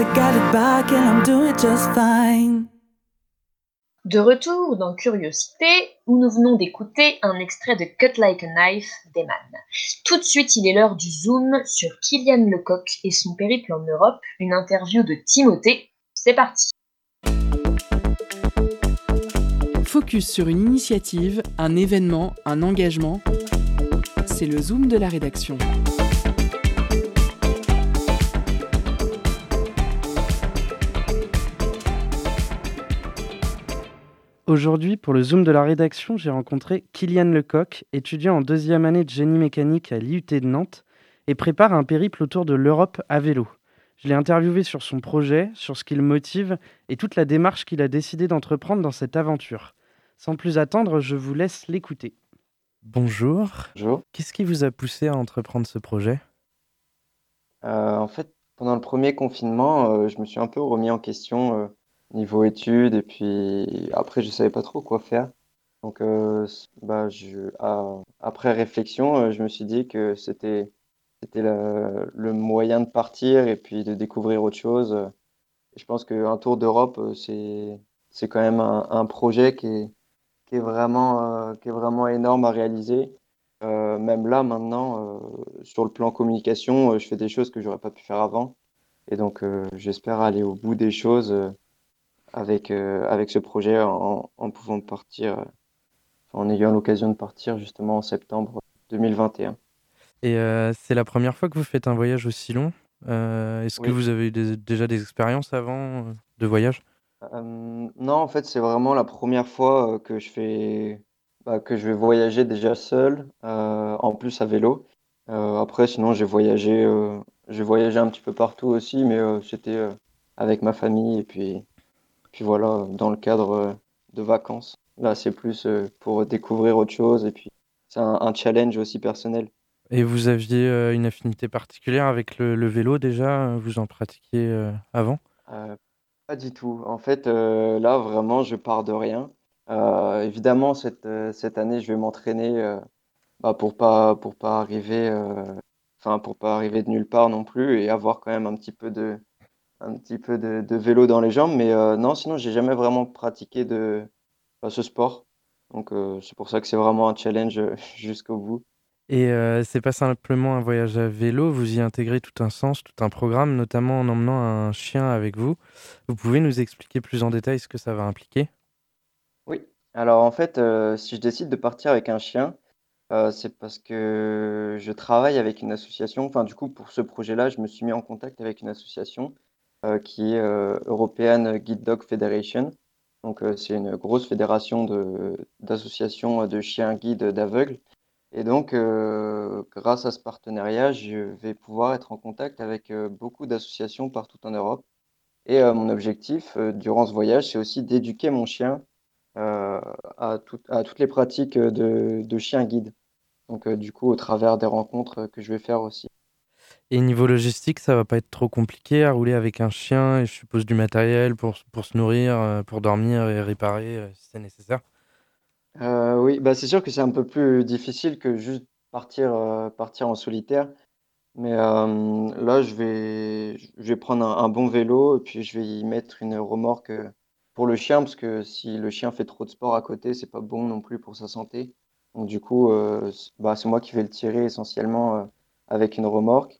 I got it back and I'm doing just fine. De retour dans Curiosité, où nous venons d'écouter un extrait de Cut Like a Knife d'Eman. Tout de suite, il est l'heure du zoom sur Kylian Lecoq et son périple en Europe, une interview de Timothée. C'est parti Focus sur une initiative, un événement, un engagement. C'est le zoom de la rédaction. Aujourd'hui, pour le Zoom de la rédaction, j'ai rencontré Kylian Lecoq, étudiant en deuxième année de génie mécanique à l'IUT de Nantes, et prépare un périple autour de l'Europe à vélo. Je l'ai interviewé sur son projet, sur ce qui le motive et toute la démarche qu'il a décidé d'entreprendre dans cette aventure. Sans plus attendre, je vous laisse l'écouter. Bonjour. Bonjour. Qu'est-ce qui vous a poussé à entreprendre ce projet? Euh, en fait, pendant le premier confinement, euh, je me suis un peu remis en question euh, niveau études et puis après, je savais pas trop quoi faire. Donc, euh, bah, je, après réflexion, euh, je me suis dit que c'était c'était le moyen de partir et puis de découvrir autre chose. Je pense qu'un tour d'Europe, euh, c'est c'est quand même un, projet qui est, qui est vraiment, qui est vraiment énorme à réaliser. Même là, maintenant, sur le plan communication, je fais des choses que j'aurais pas pu faire avant. Et donc, j'espère aller au bout des choses avec, euh, avec ce projet en, en pouvant partir, euh, en ayant l'occasion de partir justement en septembre 2021. Et euh, c'est la première fois que vous faites un voyage aussi long Est-ce que vous avez eu des- déjà des expériences avant de voyage? Euh, non, en fait, c'est vraiment la première fois que je fais, bah, que je vais voyager déjà seul, euh, en plus à vélo. Euh, après, sinon, j'ai voyagé, j'ai voyagé un petit peu partout aussi, mais c'était avec ma famille et puis, puis voilà, dans le cadre euh, de vacances. Là, c'est plus euh, pour découvrir autre chose et puis c'est un, un challenge aussi personnel. Et vous aviez euh, une affinité particulière avec le, le vélo déjà Vous en pratiquiez avant? Euh, pas du tout. En fait, euh, là, vraiment, je pars de rien. Euh, évidemment, cette, cette année, je vais m'entraîner bah, pour pas, pour pas arriver, enfin, pour pas arriver de nulle part non plus et avoir quand même un petit peu de, un petit peu de, de vélo dans les jambes. Mais euh, non, sinon, j'ai jamais vraiment pratiqué de, bah, ce sport. Donc, euh, c'est pour ça que c'est vraiment un challenge euh, jusqu'au bout. Et euh, c'est pas simplement un voyage à vélo, vous y intégrez tout un sens, tout un programme, notamment en emmenant un chien avec vous. Vous pouvez nous expliquer plus en détail ce que ça va impliquer? Oui, Alors en fait, si je décide de partir avec un chien, euh, c'est parce que je travaille avec une association. Enfin, du coup, pour ce projet-là, je me suis mis en contact avec une association qui est euh, European Guide Dog Federation. Donc, euh, c'est une grosse fédération d'associations de chiens guides d'aveugles. Et donc, euh, grâce à ce partenariat, je vais pouvoir être en contact avec euh, beaucoup d'associations partout en Europe. Et euh, mon objectif euh, durant ce voyage, c'est aussi d'éduquer mon chien euh, à, tout- à toutes les pratiques de, de chien guide. Donc, euh, du coup, au travers des rencontres que je vais faire aussi. Et niveau logistique, ça va pas être trop compliqué à rouler avec un chien et je suppose du matériel pour, pour se nourrir, euh, pour dormir et réparer euh, si c'est nécessaire. Euh, oui, bah c'est sûr que c'est un peu plus difficile que juste partir, partir en solitaire. Mais là, je vais, je vais prendre un, bon vélo et puis je vais y mettre une remorque pour le chien parce que si le chien fait trop de sport à côté, c'est pas bon non plus pour sa santé. Donc du coup, bah, c'est moi qui vais le tirer essentiellement avec une remorque.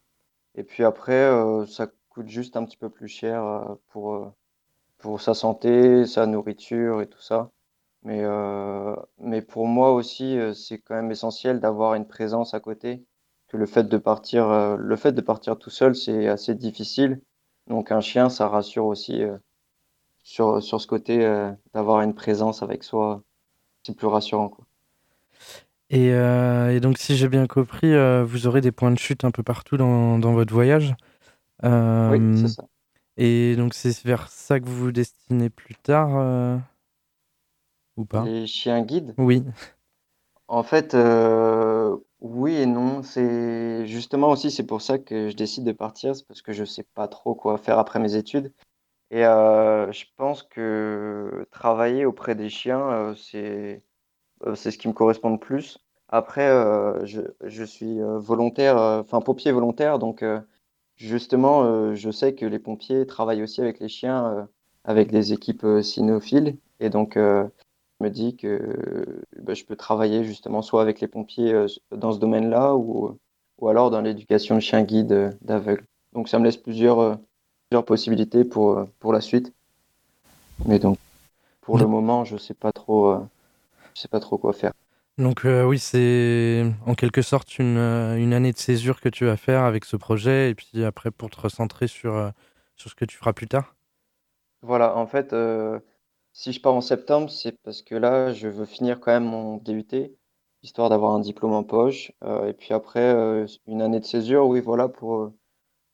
Et puis après, euh, ça coûte juste un petit peu plus cher euh, pour, euh, pour sa santé, sa nourriture et tout ça. Mais, euh, mais pour moi aussi, c'est quand même essentiel d'avoir une présence à côté. Que le fait de partir, euh, le fait de partir tout seul, c'est assez difficile. Donc un chien, ça rassure aussi euh, sur, sur ce côté d'avoir une présence avec soi. C'est plus rassurant, quoi. Et, euh, et donc, si j'ai bien compris, euh, vous aurez des points de chute un peu partout dans, dans votre voyage. Oui, Euh, c'est ça. et donc, c'est vers ça que vous vous destinez plus tard, ou pas? Les chiens guides, Oui. en fait, oui et non. C'est justement aussi, c'est pour ça que je décide de partir, c'est parce que je sais pas trop quoi faire après mes études. Et je pense que travailler auprès des chiens, c'est c'est ce qui me correspond le plus. Après, euh, je, je suis euh, volontaire, euh, enfin pompier volontaire, donc euh, justement, euh, je sais que les pompiers travaillent aussi avec les chiens, euh, avec des équipes euh, cynophiles, et donc euh, je me dis que euh, bah, je peux travailler justement soit avec les pompiers euh, dans ce domaine-là, ou, ou alors dans l'éducation de chiens guides euh, d'aveugles. Donc ça me laisse plusieurs, euh, plusieurs possibilités pour, euh, pour la suite. Mais donc, pour le moment, je sais pas trop, euh, sais pas trop quoi faire. Donc, euh, oui, c'est en quelque sorte une, euh, une année de césure que tu vas faire avec ce projet, et puis après, pour te recentrer sur, euh, sur ce que tu feras plus tard. Voilà, en fait, euh, si je pars en septembre, c'est parce que là, je veux finir quand même mon DUT, histoire d'avoir un diplôme en poche. Euh, et puis après, une année de césure, oui, voilà, pour,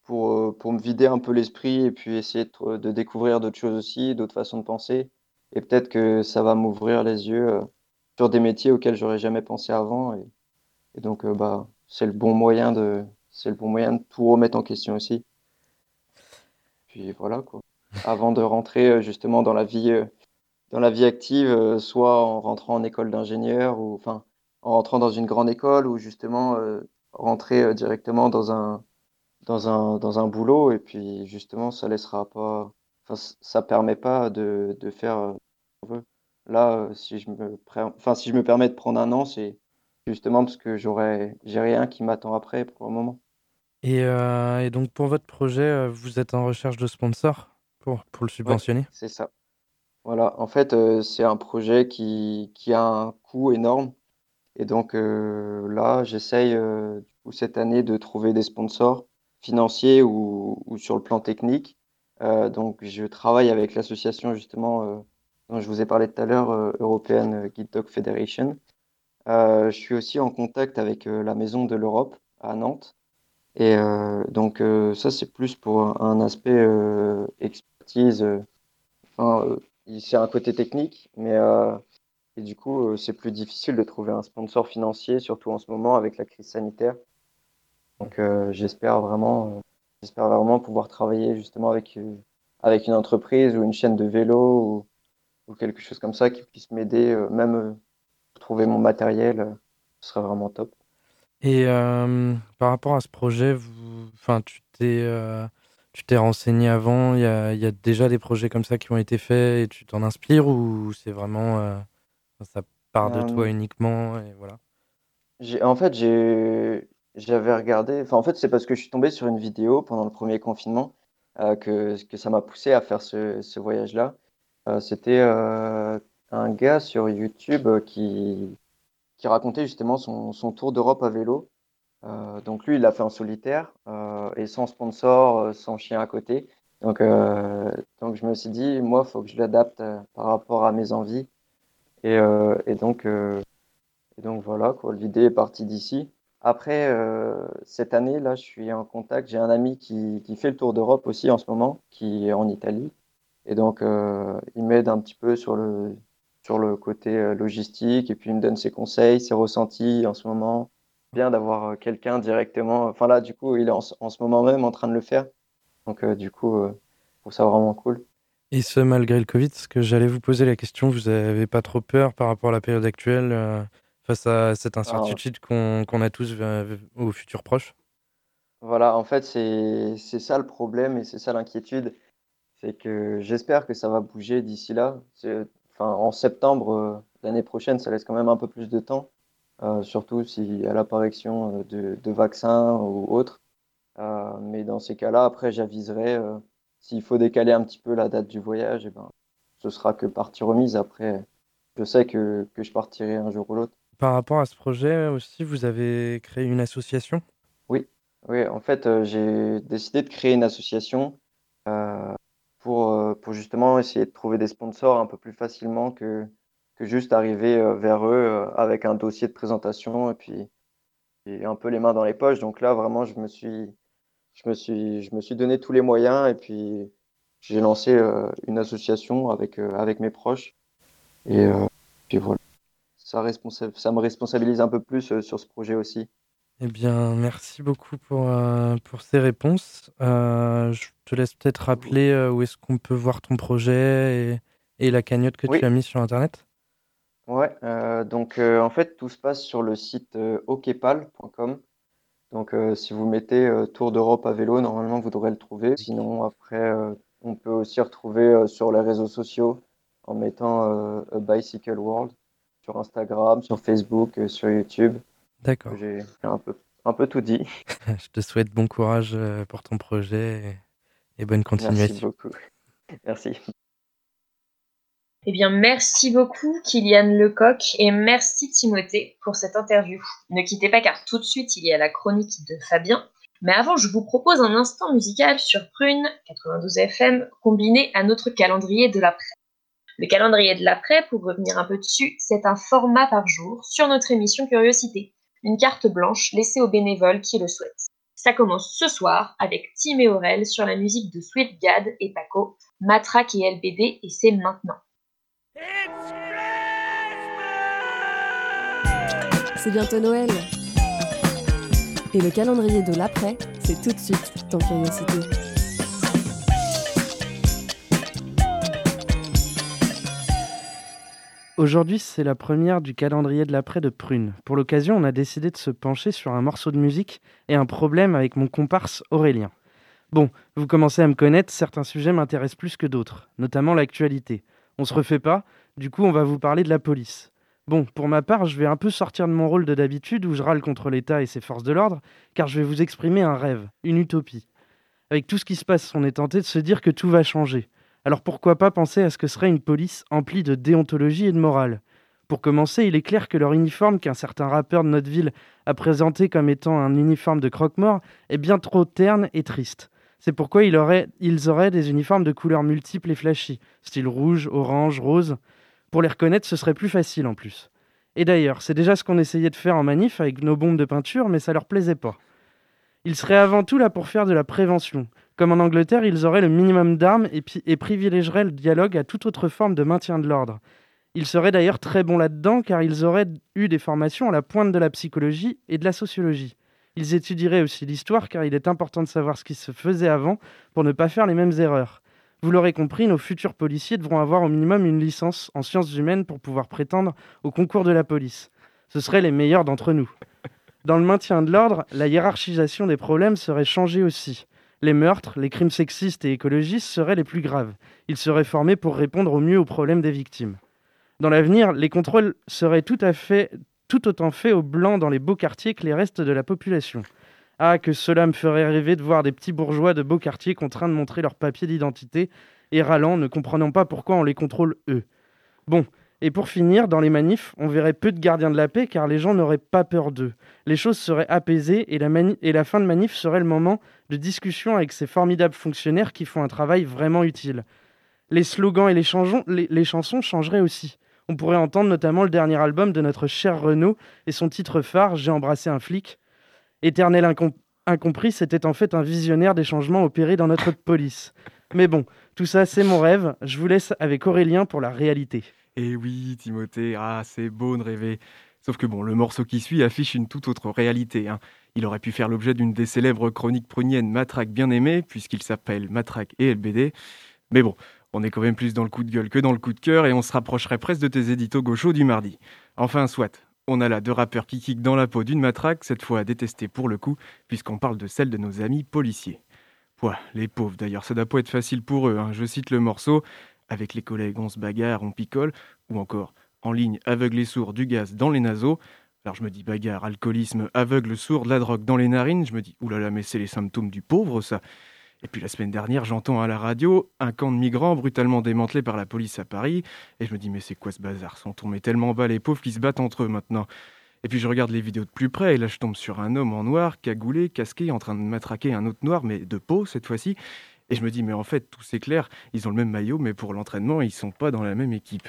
pour, pour me vider un peu l'esprit et puis essayer de, de découvrir d'autres choses aussi, d'autres façons de penser. Et peut-être que ça va m'ouvrir les yeux, sur des métiers auxquels j'aurais jamais pensé avant. Et, donc, euh, bah, c'est le bon moyen de, c'est le bon moyen de tout remettre en question aussi. Puis voilà, quoi. Avant de rentrer euh, justement dans la vie, euh, dans la vie active, soit en rentrant en école d'ingénieur ou enfin en rentrant dans une grande école ou justement rentrer directement dans un, dans un, dans un boulot et puis justement ça laissera pas, enfin ça permet pas de, de faire ce qu'on veut. Là, euh, si je me, pré- enfin, si je me permets de prendre un an, c'est justement parce que j'aurais, j'ai rien qui m'attend après pour le moment. Et, euh, et donc, pour votre projet, euh, vous êtes en recherche de sponsors pour, pour le Ouais, subventionner? c'est ça. Voilà, en fait, euh, c'est un projet qui, qui a un coût énorme. Et donc euh, là, j'essaye cette année de trouver des sponsors financiers ou, ou sur le plan technique. Donc je travaille avec l'association justement dont je vous ai parlé tout à l'heure, euh, European Guide Dog Federation. Euh, je suis aussi en contact avec euh, la Maison de l'Europe à Nantes. Et euh, donc euh, ça, c'est plus pour un aspect euh, expertise. euh, euh, c'est un côté technique, mais euh, et du coup, euh, c'est plus difficile de trouver un sponsor financier, surtout en ce moment avec la crise sanitaire. Donc, euh, j'espère vraiment, euh, vraiment pouvoir travailler justement avec, euh, avec une entreprise ou une chaîne de vélo ou, quelque chose comme ça qui puisse m'aider, euh, même euh, trouver mon matériel, euh, ce serait vraiment top. Et par rapport à ce projet, vous, enfin, tu t'es, tu t'es renseigné avant, il y a, y a déjà des projets comme ça qui ont été faits et tu t'en inspires ou c'est vraiment, euh, ça part de toi uniquement et voilà? en fait, j'avais regardé, enfin, en fait, c'est parce que je suis tombé sur une vidéo pendant le premier confinement euh, que, que ça m'a poussé à faire ce, ce voyage-là. Euh, c'était euh, un gars sur YouTube qui, qui racontait justement son, son tour d'Europe à vélo. Euh, donc lui, il l'a fait en solitaire euh, et sans sponsor, euh, sans chien à côté. Donc, donc je me suis dit, moi, il faut que je l'adapte par rapport à mes envies. Et, et donc, et donc voilà, quoi, l'idée est partie d'ici. Après, cette année, là, je suis en contact. J'ai un ami qui, qui fait le tour d'Europe aussi en ce moment, qui est en Italie. Et donc, il m'aide un petit peu sur le, sur le côté logistique et puis il me donne ses conseils, ses ressentis en ce moment bien d'avoir euh, quelqu'un directement. Enfin là, du coup, il est en, ce moment même en train de le faire. Donc euh, du coup, euh, je trouve ça vraiment cool. Et ce, malgré le Covid, ce que j'allais vous poser la question, vous n'avez pas trop peur par rapport à la période actuelle face à cette incertitude qu'on a tous au futur proche? Voilà, en fait, c'est ça le problème et c'est ça l'inquiétude. C'est que j'espère que ça va bouger d'ici là. Enfin, en septembre l'année prochaine, ça laisse quand même un peu plus de temps. Euh, surtout si à l'apparition euh, de, vaccins ou autres. Euh, mais dans ces cas-là, après, j'aviserai s'il faut décaler un petit peu la date du voyage, et eh ben, ce sera que partie remise. Après, je sais que, que je partirai un jour ou l'autre. Par rapport à ce projet aussi, vous avez créé une association? Oui, oui en fait, j'ai décidé de créer une association pour, pour justement essayer de trouver des sponsors un peu plus facilement que, que juste arriver euh, vers eux euh, avec un dossier de présentation et puis un peu les mains dans les poches. Donc là, vraiment, je me suis, je me suis, je me suis donné tous les moyens et puis j'ai lancé euh, une association avec, avec mes proches. Et puis voilà, ça me responsabilise un peu plus sur ce projet aussi. Eh bien, merci beaucoup pour, pour ces réponses. je te laisse peut-être rappeler où est-ce qu'on peut voir ton projet et, et la cagnotte que tu as mise sur Internet. Ouais, euh, donc euh, en fait, tout se passe sur le site euh, okepal.com. Donc si vous mettez Tour d'Europe à vélo, normalement vous devrez le trouver. Sinon, après, on peut aussi retrouver sur les réseaux sociaux en mettant a Bicycle World sur Instagram, sur Facebook, sur YouTube. D'accord. J'ai un peu, un peu tout dit. Je te souhaite bon courage pour ton projet et bonne continuation. Merci beaucoup. Merci. Eh bien, merci beaucoup Kylian Lecoq et merci Timothée pour cette interview. Ne quittez pas car tout de suite il y a la chronique de Fabien. Mais avant, je vous propose un instant musical sur Prune 92 FM combiné à notre calendrier de l'après. Le calendrier de l'après, pour revenir un peu dessus, c'est un format par jour sur notre émission Curiosité. Une carte blanche laissée aux bénévoles qui le souhaitent. Ça commence ce soir avec Tim et Aurel sur la musique de Sweet Gad et Paco, Matraque et LBD et c'est maintenant. C'est bientôt Noël. Et le calendrier de l'après, c'est tout de suite dans Curiosité. Aujourd'hui, c'est la première du calendrier de l'après de Prune. Pour l'occasion, on a décidé de se pencher sur un morceau de musique et un problème avec mon comparse Aurélien. Bon, vous commencez à me connaître, certains sujets m'intéressent plus que d'autres, notamment l'actualité. On se refait pas, du coup on va vous parler de la police. Bon, pour ma part, je vais un peu sortir de mon rôle de d'habitude où je râle contre l'État et ses forces de l'ordre, car je vais vous exprimer un rêve, une utopie. Avec tout ce qui se passe, on est tenté de se dire que tout va changer. Alors pourquoi pas penser à ce que serait une police emplie de déontologie et de morale? Pour commencer, il est clair que leur uniforme qu'un certain rappeur de notre ville a présenté comme étant un uniforme de croque-mort est bien trop terne et triste. C'est pourquoi ils auraient des uniformes de couleurs multiples et flashy, style rouge, orange, rose. Pour les reconnaître, ce serait plus facile en plus. Et d'ailleurs, c'est déjà ce qu'on essayait de faire en manif avec nos bombes de peinture, mais ça leur plaisait pas. Ils seraient avant tout là pour faire de la prévention. Comme en Angleterre, ils auraient le minimum d'armes et, et privilégieraient le dialogue à toute autre forme de maintien de l'ordre. Ils seraient d'ailleurs très bons là-dedans car ils auraient eu des formations à la pointe de la psychologie et de la sociologie. Ils étudieraient aussi l'histoire car il est important de savoir ce qui se faisait avant pour ne pas faire les mêmes erreurs. Vous l'aurez compris, nos futurs policiers devront avoir au minimum une licence en sciences humaines pour pouvoir prétendre au concours de la police. Ce seraient les meilleurs d'entre nous. Dans le maintien de l'ordre, la hiérarchisation des problèmes serait changée aussi. Les meurtres, les crimes sexistes et écologistes seraient les plus graves. Ils seraient formés pour répondre au mieux aux problèmes des victimes. Dans l'avenir, les contrôles seraient tout autant fait aux blancs dans les beaux quartiers que les restes de la population. Ah, que cela me ferait rêver de voir des petits bourgeois de beaux quartiers contraints de montrer leurs papiers d'identité et râlant, ne comprenant pas pourquoi on les contrôle eux. Bon, Et pour finir, dans les manifs, on verrait peu de gardiens de la paix car les gens n'auraient pas peur d'eux. Les choses seraient apaisées et la, fin de manif serait le moment de discussion avec ces formidables fonctionnaires qui font un travail vraiment utile. Les slogans et les, les chansons changeraient aussi. On pourrait entendre notamment le dernier album de notre cher Renaud et son titre phare J'ai embrassé un flic. Éternel incompris, c'était en fait un visionnaire des changements opérés dans notre police. Mais bon, tout ça c'est mon rêve. Je vous laisse avec Aurélien pour la réalité. Eh oui, Timothée, ah, c'est beau de rêver. Sauf que bon, le morceau qui suit affiche une toute autre réalité. Hein. Il aurait pu faire l'objet d'une des célèbres chroniques pruniennes Matraque bien aimée, puisqu'il s'appelle Matraque et LBD. Mais bon, on est quand même plus dans le coup de gueule que dans le coup de cœur, et on se rapprocherait presque de tes éditos gauchos du mardi. Enfin, soit. On a là deux rappeurs qui kickent dans la peau d'une matraque, cette fois à détester pour le coup, puisqu'on parle de celle de nos amis policiers. Pouah, les pauvres d'ailleurs, ça doit pas être facile pour eux. Hein. Je cite le morceau avec les collègues, on se bagarre, on picole, ou encore en ligne, aveugle et sourd, du gaz dans les naseaux. Alors je me dis bagarre, alcoolisme, aveugle, sourd, de la drogue dans les narines. Je me dis, oulala, mais c'est les symptômes du pauvre, ça. Et puis la semaine dernière, j'entends à la radio un camp de migrants brutalement démantelé par la police à Paris. Et je me dis, mais c'est quoi ce bazar? Sont tombés tellement bas les pauvres qui se battent entre eux maintenant. Et puis je regarde les vidéos de plus près, et là je tombe sur un homme en noir, cagoulé, casqué, en train de matraquer un autre noir, mais de peau cette fois-ci. Et je me dis, mais en fait, tout c'est clair, ils ont le même maillot, mais pour l'entraînement, ils sont pas dans la même équipe.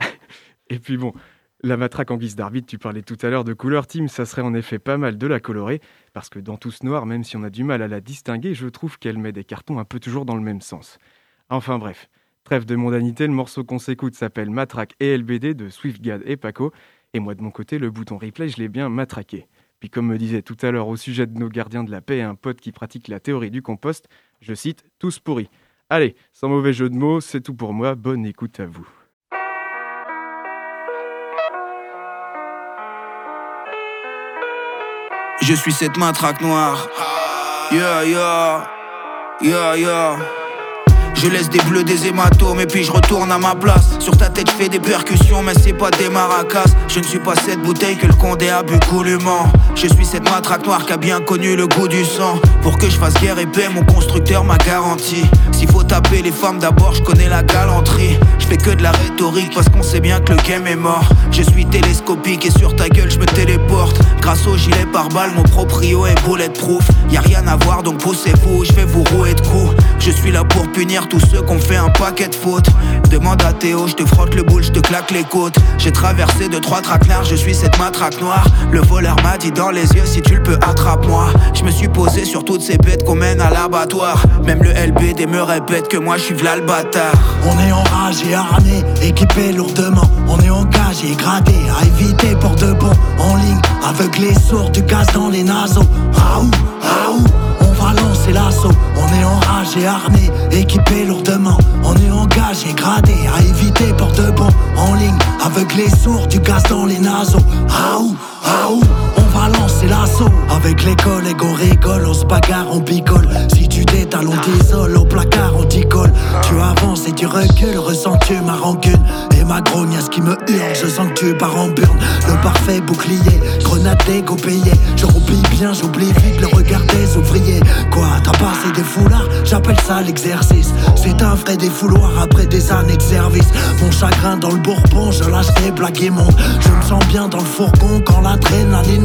et puis bon, la matraque en guise d'arbitre, tu parlais tout à l'heure de couleur team, ça serait en effet pas mal de la colorer, parce que dans tout ce noir, même si on a du mal à la distinguer, je trouve qu'elle met des cartons un peu toujours dans le même sens. Enfin bref, trêve de mondanité, le morceau qu'on s'écoute s'appelle Matraque et LBD de Swiftgad et Paco, et moi de mon côté, le bouton replay, je l'ai bien matraqué. Puis comme me disait tout à l'heure au sujet de nos gardiens de la paix un pote qui pratique la théorie du compost, je cite, tous pourris. Allez, sans mauvais jeu de mots, c'est tout pour moi, bonne écoute à vous. Je suis cette matraque noire. Yeah, yeah, yeah, yeah. Je laisse des bleus, des hématomes et puis je retourne à ma place. Sur ta tête, je fais des percussions, mais c'est pas des maracas. Je ne suis pas cette bouteille que le condé a bu goulûment. Je suis cette matraque noire qui a bien connu le goût du sang. Pour que je fasse guerre et paix, mon constructeur m'a garanti. S'il faut taper les femmes d'abord, je connais la galanterie. Je fais que de la rhétorique parce qu'on sait bien que le game est mort. Je suis télescopique et sur ta gueule, je me téléporte. Grâce au gilet par balle, mon proprio est bulletproof. Y a rien à voir donc poussez-vous, je vais vous rouer de coups. Je suis là pour punir tous ceux qui ont fait un paquet de fautes. Demande à Théo, je te frotte le boule, je te claque les côtes. J'ai traversé de trois traquenards, je suis cette matraque noire. Le voleur m'a dit dans les yeux, si tu le peux, attrape-moi. Je me suis posé sur toutes ces bêtes qu'on mène à l'abattoir. Même le LBD me répète que moi je suis v'là le. On est enragé, armé, équipé lourdement. On est engagé, gradé, à éviter pour de bon. En ligne, aveuglé, sourd, du gaz dans les naseaux. Raoult, raoult enragé, armé, équipé lourdement. On est engagé, gradé, à éviter pour de bon. En ligne, avec les sourds, du gaz dans les naseaux. Raoult, raoult, on va lancer l'assaut. Avec les collègues, on rigole, on se bagarre, on picole. Si tu t'étales, on t'isole, au placard, on t'y colle. Tu avances et tu recules, ressens-tu ma rancune? Et ma grognasse qui me hurle, je sens que tu pars en burn. Le parfait bouclier, grenade d'égo payé. Je roupille bien, j'oublie vite le regard des ouvriers. Quoi, t'as passé des foulards J'appelle ça l'exercice. C'est un vrai défouloir après des années de service. Mon chagrin dans le bourbon, je lâche des blagues et monte. Je me sens bien dans le fourgon quand l'adrénaline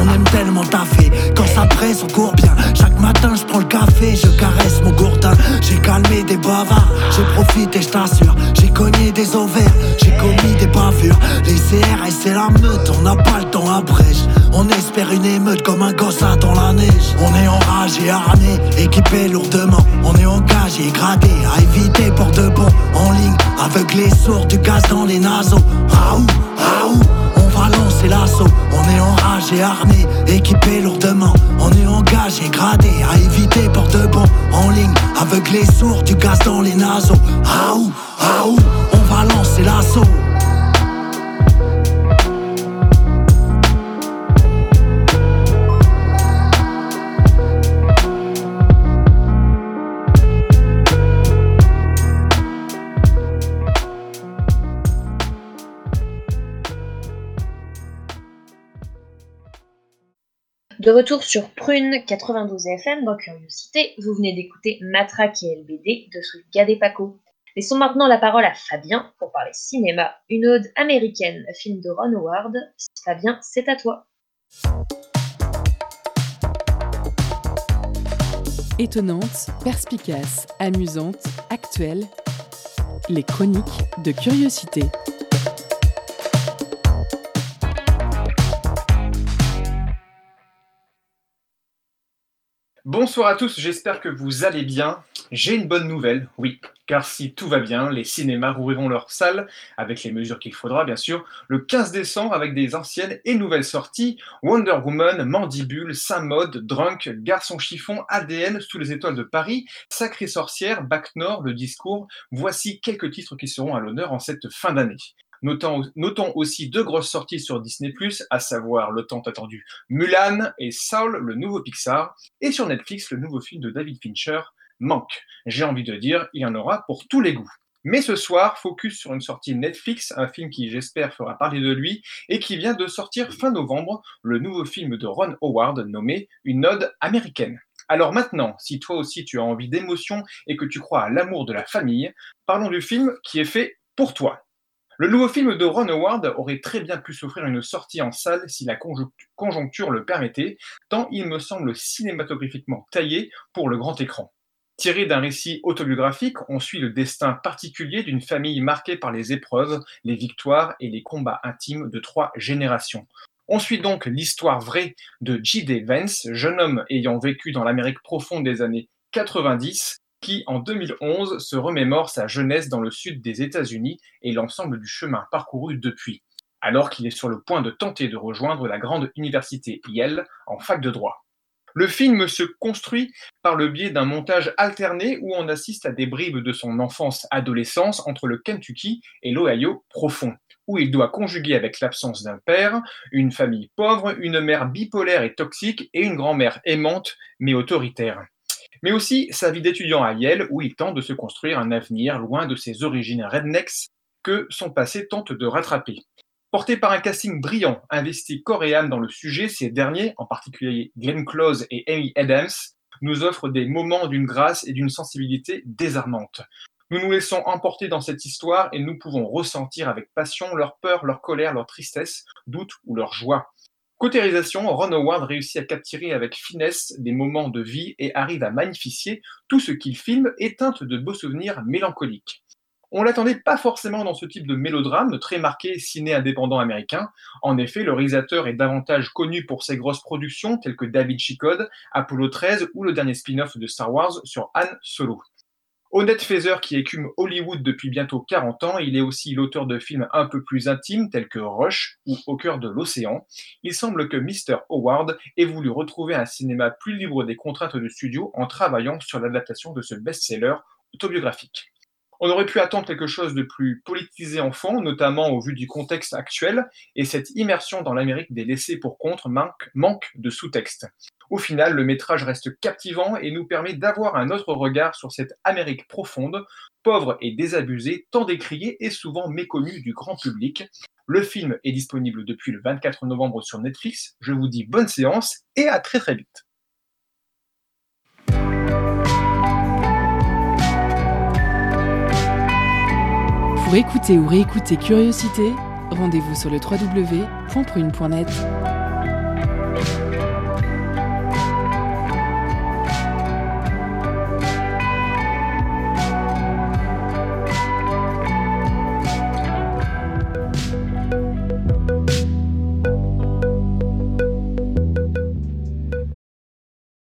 On aime tellement taffer, quand ça presse, on court bien. Chaque matin, je prends le café, je caresse mon gourdin. J'ai calmé des bavards, j'ai profité, je t'assure. J'ai cogné des ovaires, j'ai commis des bavures. Les CRS, c'est la meute, on n'a pas le temps à brèche. On espère une émeute comme un gosse dans la neige. On est enragé, armé, équipé lourdement. On est engagé, gradé, à éviter pour de bon. En ligne, aveuglé, sourd, du gaz dans les naseaux. Raoult, raoult, on va lancer l'assaut. On est enragé, armé, équipé lourdement. On est engagé, gradé, à éviter pour de bon. En ligne, aveuglé, sourd, du gaz dans les naseaux. Raoult, raoult, on va lancer l'assaut. De retour sur Prune 92 FM dans Curiosité, vous venez d'écouter Matraque et LBD de Swift et Paco. Laissons maintenant la parole à Fabien pour parler cinéma, une ode américaine, film de Ron Howard. Fabien, c'est à toi. Étonnante, perspicace, amusante, actuelle, les chroniques de curiosité. Bonsoir à tous, j'espère que vous allez bien. J'ai une bonne nouvelle, oui, car si tout va bien, les cinémas rouvriront leurs salles, avec les mesures qu'il faudra bien sûr, le 15 décembre avec des anciennes et nouvelles sorties, Wonder Woman, Mandibule, Saint-Mode, Drunk, Garçon Chiffon, ADN, Sous les étoiles de Paris, Sacrée Sorcière, Bac Nord, Le Discours, voici quelques titres qui seront à l'honneur en cette fin d'année. Notons, aussi deux grosses sorties sur Disney+, à savoir le tant attendu Mulan et Saul, le nouveau Pixar, et sur Netflix, le nouveau film de David Fincher, Manque. J'ai envie de dire, il y en aura pour tous les goûts. Mais ce soir, focus sur une sortie Netflix, un film qui j'espère fera parler de lui, et qui vient de sortir fin novembre, le nouveau film de Ron Howard nommé Une ode américaine. Alors maintenant, si toi aussi tu as envie d'émotion et que tu crois à l'amour de la famille, parlons du film qui est fait pour toi. Le nouveau film de Ron Howard aurait très bien pu s'offrir une sortie en salle si la conjoncture le permettait, tant il me semble cinématographiquement taillé pour le grand écran. Tiré d'un récit autobiographique, on suit le destin particulier d'une famille marquée par les épreuves, les victoires et les combats intimes de trois générations. On suit donc l'histoire vraie de J.D. Vance, jeune homme ayant vécu dans l'Amérique profonde des années 90 qui, en 2011, se remémore sa jeunesse dans le sud des États-Unis et l'ensemble du chemin parcouru depuis, alors qu'il est sur le point de tenter de rejoindre la grande université Yale en fac de droit. Le film se construit par le biais d'un montage alterné où on assiste à des bribes de son enfance-adolescence entre le Kentucky et l'Ohio profond, où il doit conjuguer avec l'absence d'un père, une famille pauvre, une mère bipolaire et toxique et une grand-mère aimante mais autoritaire mais aussi sa vie d'étudiant à Yale où il tente de se construire un avenir loin de ses origines rednecks que son passé tente de rattraper. Porté par un casting brillant, investi corps dans le sujet, ces derniers, en particulier Glenn Close et Amy Adams, nous offrent des moments d'une grâce et d'une sensibilité désarmante. Nous nous laissons emporter dans cette histoire et nous pouvons ressentir avec passion leur peur, leur colère, leur tristesse, doute ou leur joie. Côté réalisation, Ron Howard réussit à capturer avec finesse des moments de vie et arrive à magnifier tout ce qu'il filme et teinte de beaux souvenirs mélancoliques. On l'attendait pas forcément dans ce type de mélodrame très marqué ciné indépendant américain. En effet, le réalisateur est davantage connu pour ses grosses productions telles que David Chicode, Apollo 13 ou le dernier spin-off de Star Wars sur Han Solo. Honnête Feather qui écume Hollywood depuis bientôt 40 ans, il est aussi l'auteur de films un peu plus intimes tels que Rush ou Au cœur de l'océan. Il semble que Mr. Howard ait voulu retrouver un cinéma plus libre des contraintes de studio en travaillant sur l'adaptation de ce best-seller autobiographique. On aurait pu attendre quelque chose de plus politisé en fond, notamment au vu du contexte actuel, et cette immersion dans l'Amérique des laissés pour compte manque, manque de sous-texte. Au final, le métrage reste captivant et nous permet d'avoir un autre regard sur cette Amérique profonde, pauvre et désabusée, tant décriée et souvent méconnue du grand public. Le film est disponible depuis le 24 novembre sur Netflix. Je vous dis bonne séance et à très très vite. Pour écouter ou réécouter Curiosité, rendez-vous sur www.prune.net.